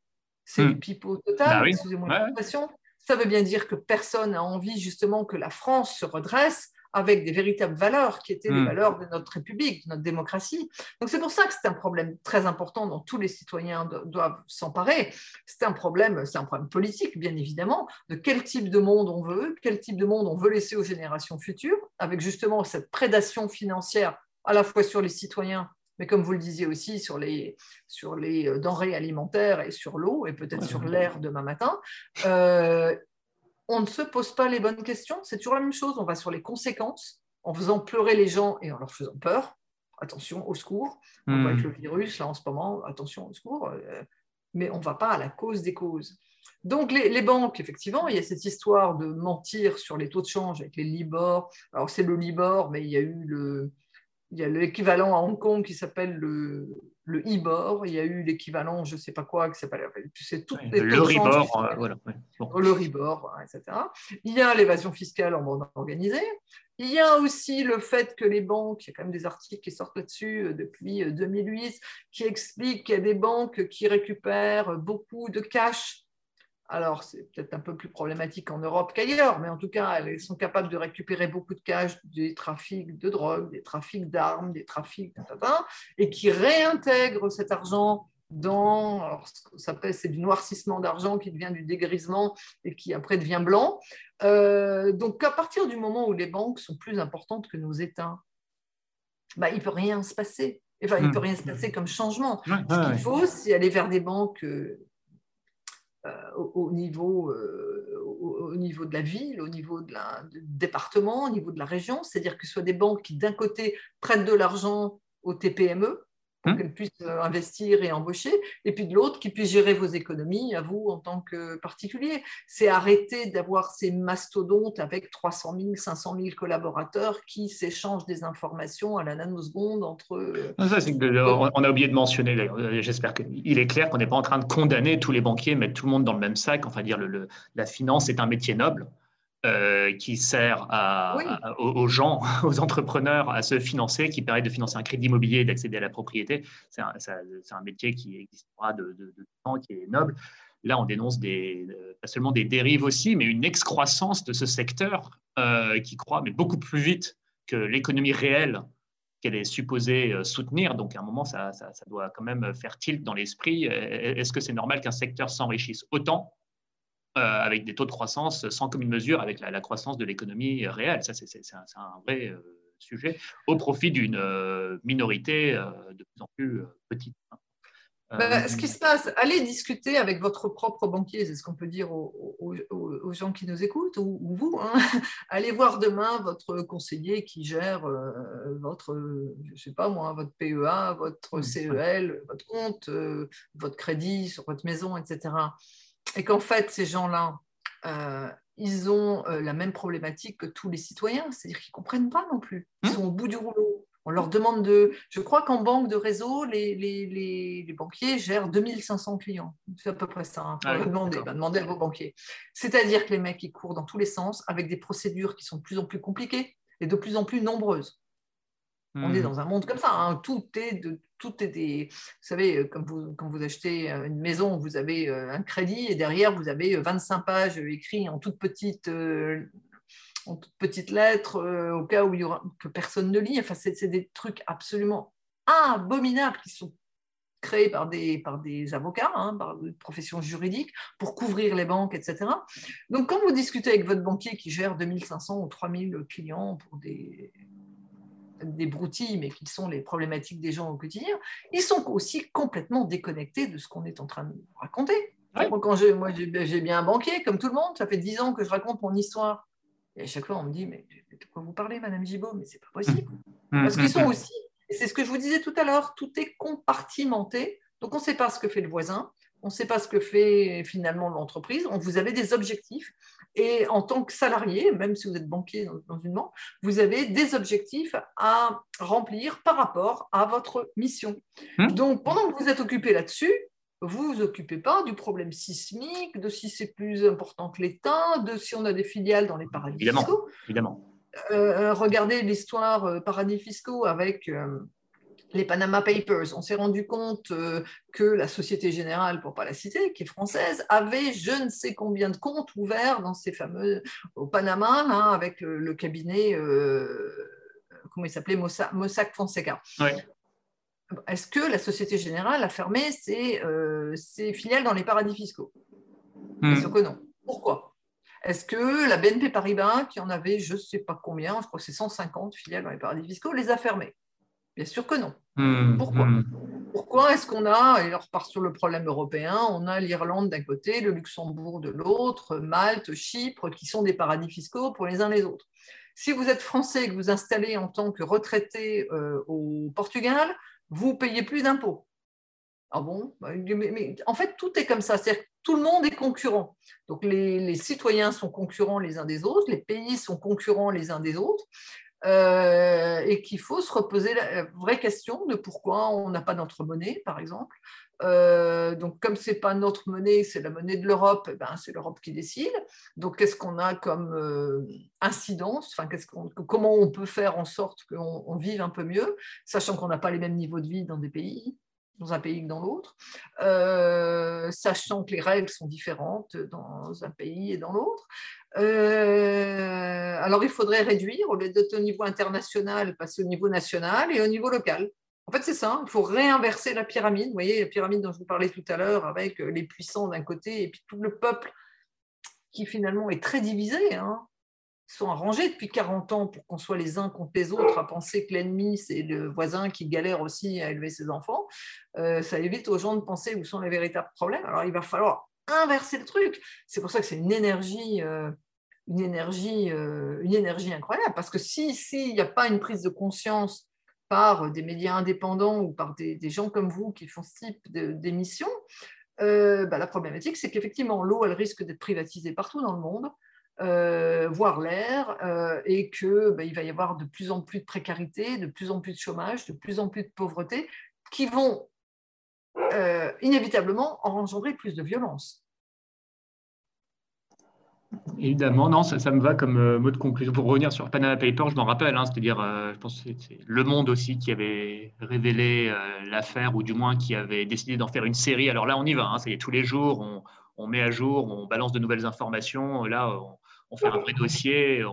c'est du hmm. pipeau total, bah excusez-moi l'expression. Ça veut bien dire que personne n'a envie justement que la France se redresse avec des véritables valeurs qui étaient les hmm. valeurs de notre République, de notre démocratie. Donc c'est pour ça que c'est un problème très important dont tous les citoyens doivent s'emparer. C'est un problème, c'est un problème politique bien évidemment, de quel type de monde on veut, quel type de monde on veut laisser aux générations futures, avec justement cette prédation financière à la fois sur les citoyens mais comme vous le disiez aussi sur les, sur les euh, denrées alimentaires et sur l'eau, et peut-être sur l'air demain matin, euh, on ne se pose pas les bonnes questions. C'est toujours la même chose. On va sur les conséquences en faisant pleurer les gens et en leur faisant peur. Attention, au secours. On voit avec hmm. le virus, là, en ce moment, attention, au secours. Euh, mais on ne va pas à la cause des causes. Donc, les, les, banques, effectivement, il y a cette histoire de mentir sur les taux de change avec les Libor. Alors, c'est le Libor, mais il y a eu le, il y a l'équivalent à Hong Kong qui s'appelle le, le e-bor, il y a eu l'équivalent, je ne sais pas quoi, qui s'appelle c'est toutes les le RIBOR, euh, voilà. Le RIBOR, etc. Il y a l'évasion fiscale en bande organisée. Il y a aussi le fait que les banques, il y a quand même des articles qui sortent là-dessus euh, depuis 2008, euh, qui expliquent qu'il y a des banques qui récupèrent beaucoup de cash alors, c'est peut-être un peu plus problématique en Europe qu'ailleurs, mais en tout cas, elles sont capables de récupérer beaucoup de cash des trafics de drogue, des trafics d'armes, des trafics, et qui réintègrent cet argent dans, alors, ça c'est du noircissement d'argent qui devient du dégrisement et qui après devient blanc. Euh, donc, à partir du moment où les banques sont plus importantes que nos États, bah, il ne peut rien se passer. Enfin, il ne peut rien se passer comme changement. Ce qu'il faut, c'est aller vers des banques euh, euh, au, niveau, au, niveau de la ville, au niveau de la, du département, au niveau de la région, c'est-à-dire que ce soit des banques qui, d'un côté, prêtent de l'argent aux TPME, mmh. qu'elles puissent euh, investir et embaucher, et puis de l'autre, qui puissent gérer vos économies à vous en tant que particulier. C'est arrêter d'avoir ces mastodontes avec 300 000, 500 000 collaborateurs qui s'échangent des informations à la nanoseconde entre... Euh, on a oublié de mentionner, euh, j'espère qu'il est clair qu'on n'est pas en train de condamner tous les banquiers, mettre tout le monde dans le même sac, enfin dire le, la finance est un métier noble. Euh, qui sert aux, gens, aux entrepreneurs à se financer, qui permet de financer un crédit immobilier et d'accéder à la propriété. C'est un, métier qui existera de, de, temps, qui est noble. Là, on dénonce des, euh, pas seulement des dérives aussi, mais une excroissance de ce secteur euh, qui croît, mais beaucoup plus vite que l'économie réelle qu'elle est supposée soutenir. Donc, à un moment, ça, ça doit quand même faire tilt dans l'esprit. Est-ce que c'est normal qu'un secteur s'enrichisse autant? Avec des taux de croissance sans commune mesure avec la, croissance de l'économie réelle. Ça, c'est un, vrai euh, sujet au profit d'une euh, minorité de plus en plus petite. Bah, ce qui se passe, allez discuter avec votre propre banquier, c'est ce qu'on peut dire aux, gens qui nous écoutent, ou, vous. Hein. Allez voir demain votre conseiller qui gère votre, je sais pas moi, votre PEA, votre CEL, votre compte, votre crédit sur votre maison, etc et qu'en fait, ces gens-là, euh, ils ont euh, la même problématique que tous les citoyens, c'est-à-dire qu'ils ne comprennent pas non plus. Ils hein sont au bout du rouleau. On leur demande de. Je crois qu'en banque de réseau, les, les, les, banquiers gèrent 2500 clients. C'est à peu près ça. Hein. Ah demander, bah, à vos banquiers. C'est-à-dire que les mecs, ils courent dans tous les sens avec des procédures qui sont de plus en plus compliquées. et de plus en plus nombreuses. On est hmm. dans un monde comme ça. Hein. Tout est de, tout est des. Vous savez, comme vous, quand vous achetez une maison, vous avez un crédit et derrière vous avez 25 pages écrites en toute petite en toutes petites lettres, euh, au cas où il y aura, que personne ne lit. Enfin, c'est des trucs absolument abominables qui sont créés par des, par des avocats, hein, par des professions juridiques, pour couvrir les banques, etc. Donc, quand vous discutez avec votre banquier qui gère 2500 ou 3000 clients pour des, des broutilles, mais qui sont les problématiques des gens au quotidien, ils sont aussi complètement déconnectés de ce qu'on est en train de raconter. Quand je, moi, j'ai bien un banquier, comme tout le monde, ça fait 10 ans que je raconte mon histoire et à chaque fois, on me dit, mais de quoi vous parlez, Madame Gibault Mais c'est pas possible. Mmh. Parce qu'ils sont mmh. aussi, c'est ce que je vous disais tout à l'heure, tout est compartimenté. Donc, on ne sait pas ce que fait le voisin, on ne sait pas ce que fait finalement l'entreprise. Vous avez des objectifs. Et en tant que salarié, même si vous êtes banquier dans, une banque, vous avez des objectifs à remplir par rapport à votre mission. Mmh. Donc, pendant que vous êtes occupé là-dessus, vous vous occupez pas du problème sismique, de si c'est plus important que l'État, de si on a des filiales dans les paradis fiscaux. Évidemment. Euh, euh, regardez l'histoire euh, paradis fiscaux avec les Panama Papers. On s'est rendu compte que la Société Générale, pour pas la citer, qui est française, avait je ne sais combien de comptes ouverts dans ces fameux au Panama, hein, avec le, cabinet comment il s'appelait Mossack Fonseca. Est-ce que la Société Générale a fermé ses, euh, filiales dans les paradis fiscaux? Bien hmm. sûr que non. Pourquoi? Est-ce que la BNP Paribas, qui en avait je ne sais pas combien, je crois que c'est 150 filiales dans les paradis fiscaux, les a fermées? Bien sûr que non. Hmm. Pourquoi? hmm. Pourquoi est-ce qu'on a, et on repart sur le problème européen, on a l'Irlande d'un côté, le Luxembourg de l'autre, Malte, Chypre, qui sont des paradis fiscaux pour les uns les autres si vous êtes français et que vous installez en tant que retraité euh, au Portugal, vous payez plus d'impôts. Ah bon? Bah, mais, En fait, tout est comme ça. C'est-à-dire que tout le monde est concurrent. Donc, les, citoyens sont concurrents les uns des autres, les pays sont concurrents les uns des autres, euh, et qu'il faut se reposer la vraie question de pourquoi on n'a pas notre monnaie, par exemple. Euh, donc, comme ce n'est pas notre monnaie, c'est la monnaie de l'Europe, eh ben, c'est l'Europe qui décide. Donc, qu'est-ce qu'on a comme euh, incidence? Enfin, Comment on peut faire en sorte qu'on vive un peu mieux, sachant qu'on n'a pas les mêmes niveaux de vie dans des pays dans un pays que dans l'autre, euh, sachant que les règles sont différentes dans un pays et dans l'autre. Alors, il faudrait réduire, au au niveau international, passer au niveau national et au niveau local. En fait, c'est ça, il faut réinverser la pyramide. Vous voyez, la pyramide dont je vous parlais tout à l'heure, avec euh, les puissants d'un côté et puis tout le peuple qui finalement est très divisé. Hein. Ils sont arrangés depuis 40 ans pour qu'on soit les uns contre les autres, à penser que l'ennemi, c'est le voisin qui galère aussi à élever ses enfants. Euh, ça évite aux gens de penser où sont les véritables problèmes. Alors, il va falloir inverser le truc. C'est pour ça que c'est une énergie. Euh, une énergie, une énergie incroyable, parce que s'il si, n'y a pas une prise de conscience par des médias indépendants ou par des, gens comme vous qui font ce type d'émissions, euh, bah, la problématique, c'est qu'effectivement, l'eau, elle risque d'être privatisée partout dans le monde, euh, voire l'air, euh, et qu'il bah, va y avoir de plus en plus de précarité, de plus en plus de chômage, de plus en plus de pauvreté, qui vont inévitablement engendrer plus de violence. Évidemment, non, ça, me va comme euh, mot de conclusion. Pour revenir sur Panama Papers, je m'en rappelle, hein, c'est-à-dire, euh, je pense que c'est Le Monde aussi qui avait révélé euh, l'affaire, ou du moins qui avait décidé d'en faire une série. Alors là, on y va, hein, c'est tous les jours, on, met à jour, on balance de nouvelles informations. Là, on, fait un vrai dossier.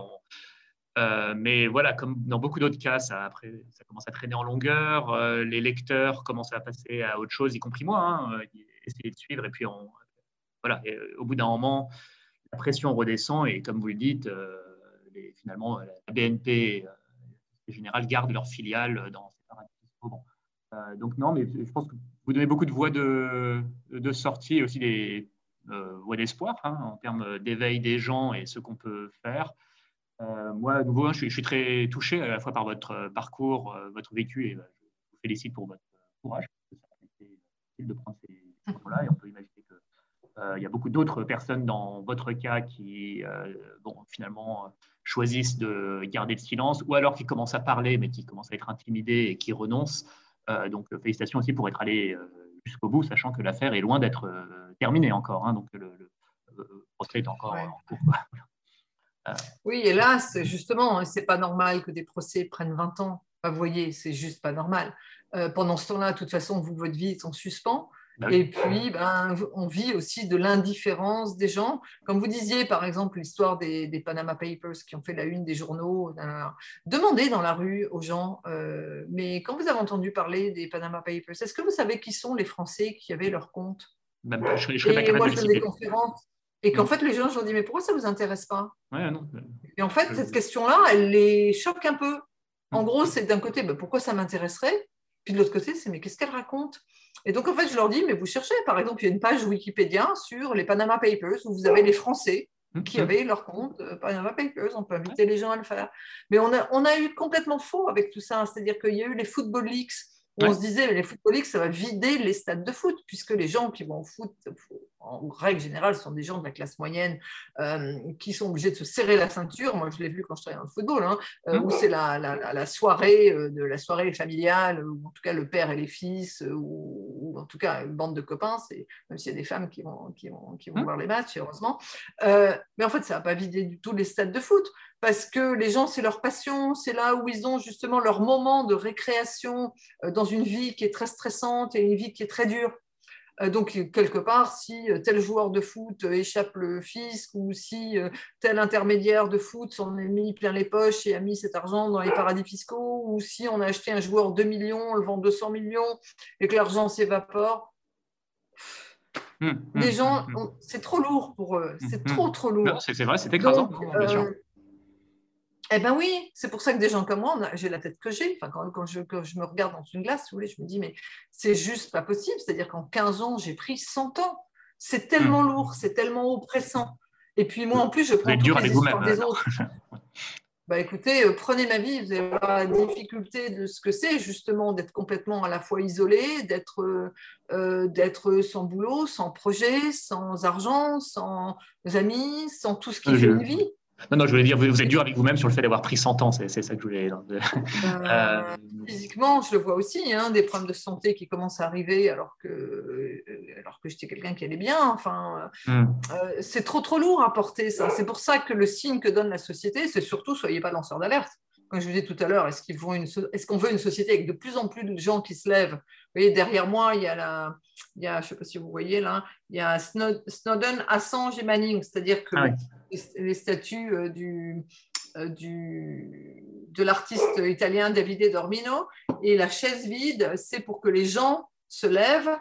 mais voilà, comme dans beaucoup d'autres cas, ça, après, ça commence à traîner en longueur. les lecteurs commencent à passer à autre chose, y compris moi, hein, essayer de suivre. Et puis, voilà, au bout d'un moment, la pression redescend et comme vous le dites, euh, finalement, la BNP euh, Général garde leurs filiales dans ces paradis euh, donc non, mais je pense que vous donnez beaucoup de voies de, de sortie et aussi des voies d'espoir hein, en termes d'éveil des gens et ce qu'on peut faire. moi, à nouveau, hein, je, suis, très touché à la fois par votre parcours, votre vécu, et je vous félicite pour votre courage. C'est difficile de prendre ces choses-là et on peut imaginer euh, il y a beaucoup d'autres personnes dans votre cas qui, euh, bon, finalement, choisissent de garder le silence ou alors qui commencent à parler mais qui commencent à être intimidés et qui renoncent. Euh, donc, félicitations aussi pour être allé jusqu'au bout, sachant que l'affaire est loin d'être terminée encore. Hein, donc, le, procès est encore en cours. Oui, hélas, justement, hein, c'est pas normal que des procès prennent 20 ans. vous voyez, c'est juste pas normal. pendant ce temps-là, de toute façon, vous, votre vie est en suspens. Bah et puis, ben, on vit aussi de l'indifférence des gens. Comme vous disiez, par exemple, l'histoire des, Panama Papers qui ont fait la une des journaux. Demandez dans la rue aux gens, euh, mais quand vous avez entendu parler des Panama Papers, est-ce que vous savez qui sont les Français qui avaient leur compte? Même pas, je, je et moi, je donne des conférences. Et qu'en mm. fait, les gens, je leur dis, mais pourquoi ça ne vous intéresse pas? Ouais, non. Et en fait, cette question-là, elle les choque un peu. En mm. gros, c'est d'un côté, ben, pourquoi ça m'intéresserait? Puis de l'autre côté, c'est, mais qu'est-ce qu'elle raconte? Et donc, en fait, je leur dis, mais vous cherchez, par exemple, il y a une page Wikipédia sur les Panama Papers où vous avez les Français qui mhm. avaient leur compte euh, Panama Papers. On peut inviter les gens à le faire. Mais on a, on a eu complètement faux avec tout ça. C'est-à-dire qu'il y a eu les Football Leaks on se disait, mais les footballistes, ça va vider les stades de foot, puisque les gens qui vont au foot, en règle générale, sont des gens de la classe moyenne euh, qui sont obligés de se serrer la ceinture. Moi, je l'ai vu quand je travaillais dans le football, hein, euh, où c'est la, soirée euh, de la soirée familiale, ou en tout cas le père et les fils, ou, en tout cas une bande de copains. C'est même s'il y a des femmes qui vont, qui vont, qui vont voir les matchs, heureusement. mais en fait, ça va pas vider du tout les stades de foot parce que les gens, c'est leur passion, c'est là où ils ont justement leur moment de récréation euh, dans une vie qui est très stressante et une vie qui est très dure. Euh, donc, quelque part, si euh, tel joueur de foot échappe le fisc ou si tel intermédiaire de foot s'en est mis plein les poches et a mis cet argent dans les paradis fiscaux, ou si on a acheté un joueur 2 millions, on le vend 200 millions et que l'argent s'évapore, hum, hum, les gens, hum, c'est trop lourd pour eux, c'est trop, trop lourd. C'est vrai, c'est écrasant, bien sûr. Eh bien oui, c'est pour ça que des gens comme moi, j'ai la tête que j'ai. Enfin, quand, je, me regarde dans une glace, vous voulez, je me dis, mais c'est juste pas possible. C'est-à-dire qu'en 15 ans, j'ai pris 100 ans. C'est tellement mmh. lourd, c'est tellement oppressant. Et puis moi, en plus, je prends toutes les histoires des autres. bah, écoutez, euh, prenez ma vie, vous allez voir la difficulté de ce que c'est, justement, d'être complètement à la fois isolé, d'être euh, euh, d'être sans boulot, sans projet, sans argent, sans amis, sans tout ce qui fait une vie. Non, non, je voulais dire, vous, êtes dur avec vous-même sur le fait d'avoir pris 100 ans, c'est ça que je voulais dire. Euh, euh, physiquement, je le vois aussi, hein, des problèmes de santé qui commencent à arriver alors que, euh, alors que j'étais quelqu'un qui allait bien. Enfin, hmm. c'est trop, trop lourd à porter ça. C'est pour ça que le signe que donne la société, c'est surtout soyez pas lanceur d'alerte. Comme je vous disais tout à l'heure, est-ce qu'on est veut une société avec de plus en plus de gens qui se lèvent? Vous voyez, derrière moi, il y a, la, il y a je ne sais pas si vous voyez là, il y a Snowden, Assange et Manning, c'est-à-dire que ah les statues euh, du, euh, du, de l'artiste italien Davide Dormino. Et la chaise vide, c'est pour que les gens se lèvent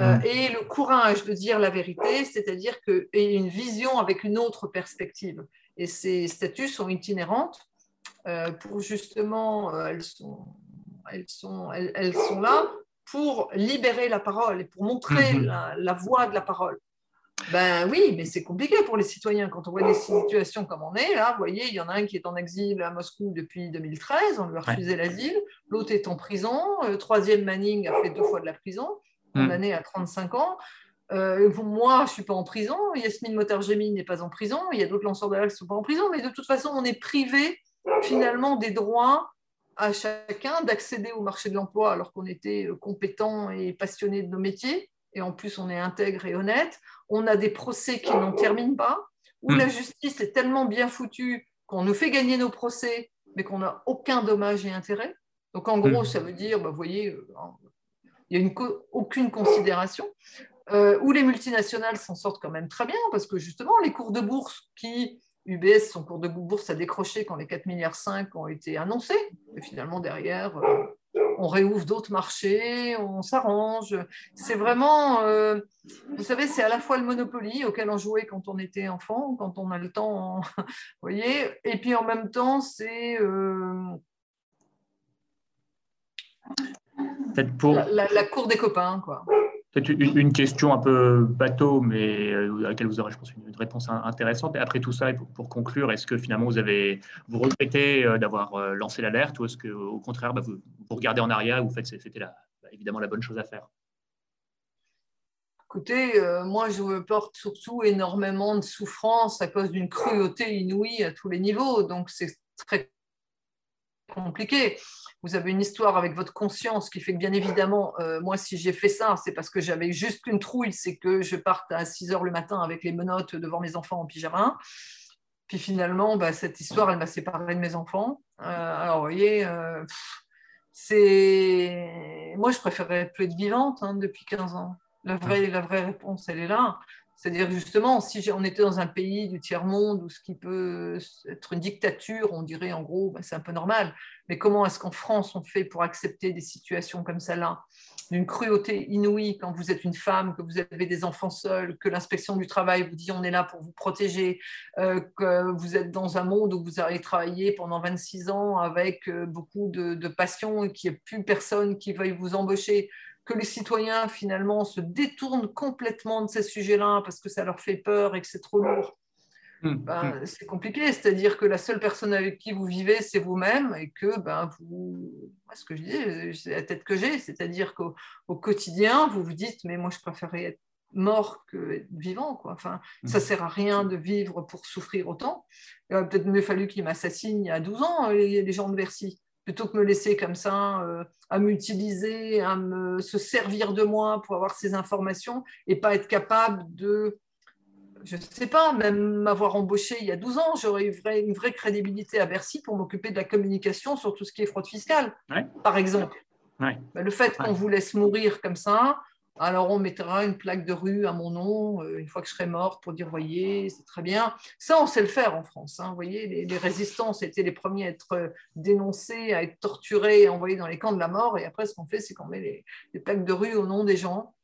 euh, et le courage de dire la vérité, c'est-à-dire que et une vision avec une autre perspective. Et ces statues sont itinérantes pour justement, elles sont, elles sont, elles, sont là pour libérer la parole et pour montrer mhm. la, la voix de la parole. Ben oui, mais c'est compliqué pour les citoyens. Quand on voit des situations comme on est, là, vous voyez, il y en a un qui est en exil à Moscou depuis 2013, on lui a refusé l'asile, l'autre est en prison, le troisième Manning a fait deux fois de la prison, hmm. condamné à 35 ans. Euh, moi, je ne suis pas en prison, Yasmine Motarjemi n'est pas en prison, il y a d'autres lanceurs d'alerte qui ne sont pas en prison, mais de toute façon, on est privé finalement des droits à chacun d'accéder au marché de l'emploi alors qu'on était compétent et passionné de nos métiers et en plus on est intègre et honnête. On a des procès qui n'en terminent pas, où hmm. la justice est tellement bien foutue qu'on nous fait gagner nos procès, mais qu'on n'a aucun dommage et intérêt. Donc en gros, hmm. ça veut dire, bah, vous voyez, euh, il n'y a aucune considération. Euh, où les multinationales s'en sortent quand même très bien, parce que justement, les cours de bourse qui, UBS, son cours de bourse a décroché quand les 4,5 milliards ont été annoncés, et finalement derrière, euh, on réouvre d'autres marchés, on s'arrange. C'est vraiment, euh, vous savez, c'est à la fois le Monopoly auquel on jouait quand on était enfant, quand on a le temps, vous voyez, et puis en même temps, c'est euh, pour... la, cour des copains, quoi. Peut-être une, question un peu bateau, mais euh, à laquelle vous aurez, je pense, une réponse intéressante. Et après tout ça, pour, conclure, est-ce que finalement vous avez vous regrettez euh, d'avoir euh, lancé l'alerte ou est-ce que au contraire, bah, vous, regardez en arrière et vous faites c'était bah, évidemment la bonne chose à faire? Écoutez, moi je porte surtout énormément de souffrance à cause d'une cruauté inouïe à tous les niveaux, donc c'est très compliqué vous avez une histoire avec votre conscience qui fait que bien évidemment, euh, moi si j'ai fait ça, c'est parce que j'avais juste une trouille, c'est que je parte à 6 heures le matin avec les menottes devant mes enfants en pyjama. Puis finalement, bah, cette histoire, elle m'a séparée de mes enfants. alors, vous voyez, c'est. Moi, je préférerais plus être vivante hein, depuis 15 ans. La vraie, la vraie réponse, elle est là. C'est-à-dire justement, si on était dans un pays du tiers-monde où ce qui peut être une dictature, on dirait en gros, bah, c'est un peu normal. Mais comment est-ce qu'en France on fait pour accepter des situations comme celle-là D'une cruauté inouïe quand vous êtes une femme, que vous avez des enfants seuls, que l'inspection du travail vous dit on est là pour vous protéger, euh, que vous êtes dans un monde où vous avez travaillé pendant 26 ans avec euh, beaucoup de, de passion et qu'il n'y a plus personne qui veuille vous embaucher que les citoyens finalement se détournent complètement de ces sujets-là parce que ça leur fait peur et que c'est trop lourd, hum, ben, hum. c'est compliqué. C'est-à-dire que la seule personne avec qui vous vivez, c'est vous-même et que ben, vous, ce que je dis, c'est la tête que j'ai, c'est-à-dire qu'au quotidien, vous vous dites, mais moi je préférerais être mort que vivant. Quoi. Enfin, hum. ça sert à rien de vivre pour souffrir autant. Il aurait peut-être mieux fallu qu'il m'assassinent il y a 12 ans, les, les gens de Bercy plutôt que me laisser comme ça, euh, à m'utiliser, à me, se servir de moi pour avoir ces informations et pas être capable de, je ne sais pas, même m'avoir embauché il y a 12 ans, j'aurais eu une vraie crédibilité à Bercy pour m'occuper de la communication sur tout ce qui est fraude fiscale, par exemple. le fait qu'on vous laisse mourir comme ça, alors on mettra une plaque de rue à mon nom euh, une fois que je serai morte pour dire, voyez, c'est très bien. Ça, on sait le faire en France. Hein. Vous voyez, les, les, résistants étaient les premiers à être euh, dénoncés, à être torturés, envoyés dans les camps de la mort. Et après, ce qu'on fait, c'est qu'on met les, plaques de rue au nom des gens.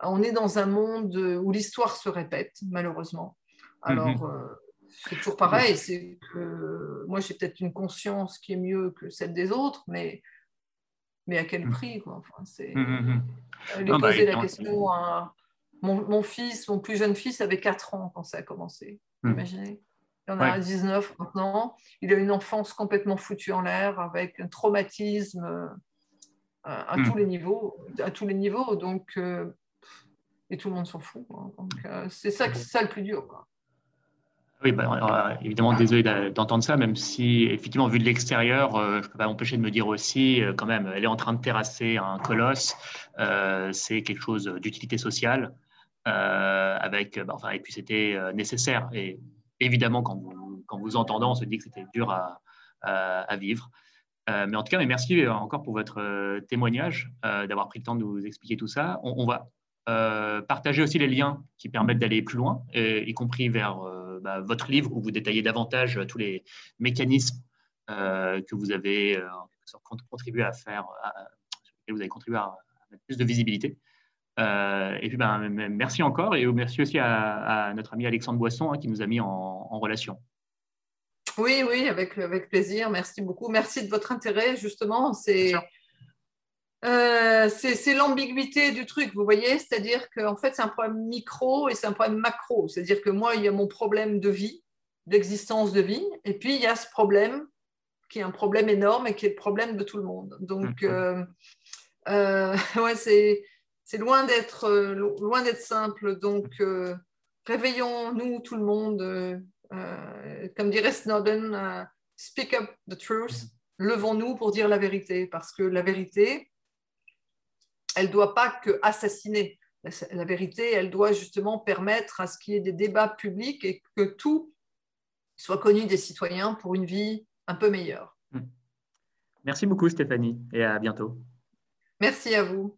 On est dans un monde où l'histoire se répète, malheureusement. Alors, mhm. euh, c'est toujours pareil. C'est que moi, j'ai peut-être une conscience qui est mieux que celle des autres, mais mais à quel mmh. prix quoi enfin, c'est... Mmh, mmh, euh, bah, poser la question à mon, fils, mon plus jeune fils avait 4 ans quand ça a commencé. Imaginez. Il en a 19 maintenant. Il a une enfance complètement foutue en l'air avec un traumatisme euh, à, tous les niveaux, à tous les niveaux. Donc, euh, et tout le monde s'en fout. Donc, c'est ça, ça le plus dur. Quoi. Oui, bah, euh, évidemment, désolé d'entendre ça, même si, effectivement, vu de l'extérieur, euh, je ne peux pas m'empêcher de me dire aussi, euh, quand même, elle est en train de terrasser un colosse, c'est quelque chose d'utilité sociale, avec, bah, enfin, et puis c'était nécessaire. Et évidemment, quand vous, quand entendant, on se dit que c'était dur à, vivre. mais en tout cas, merci encore pour votre témoignage, d'avoir pris le temps de nous expliquer tout ça. On, va partager aussi les liens qui permettent d'aller plus loin, y compris vers bah, votre livre où vous détaillez davantage euh, tous les mécanismes euh, que vous avez euh, contribué à faire, lesquels vous avez contribué à, mettre plus de visibilité. et puis, ben, merci encore et merci aussi à, notre ami Alexandre Boisson hein, qui nous a mis en, relation. Oui, oui, avec, avec plaisir. Merci beaucoup. Merci de votre intérêt, justement. C'est euh, c'est l'ambiguïté du truc, vous voyez, c'est-à-dire qu'en fait, c'est un problème micro et c'est un problème macro. C'est-à-dire que moi, il y a mon problème de vie, d'existence de vie, et puis il y a ce problème qui est un problème énorme et qui est le problème de tout le monde. Donc, euh, euh, ouais, c'est loin d'être loin d'être simple. Donc, réveillons-nous tout le monde, comme dirait Snowden, speak up the truth. Mm-hmm. Levons-nous pour dire la vérité, parce que la vérité, elle ne doit pas que assassiner. La, vérité, elle doit justement permettre à ce qu'il y ait des débats publics et que tout soit connu des citoyens pour une vie un peu meilleure. Merci beaucoup Stéphanie et à bientôt. Merci à vous.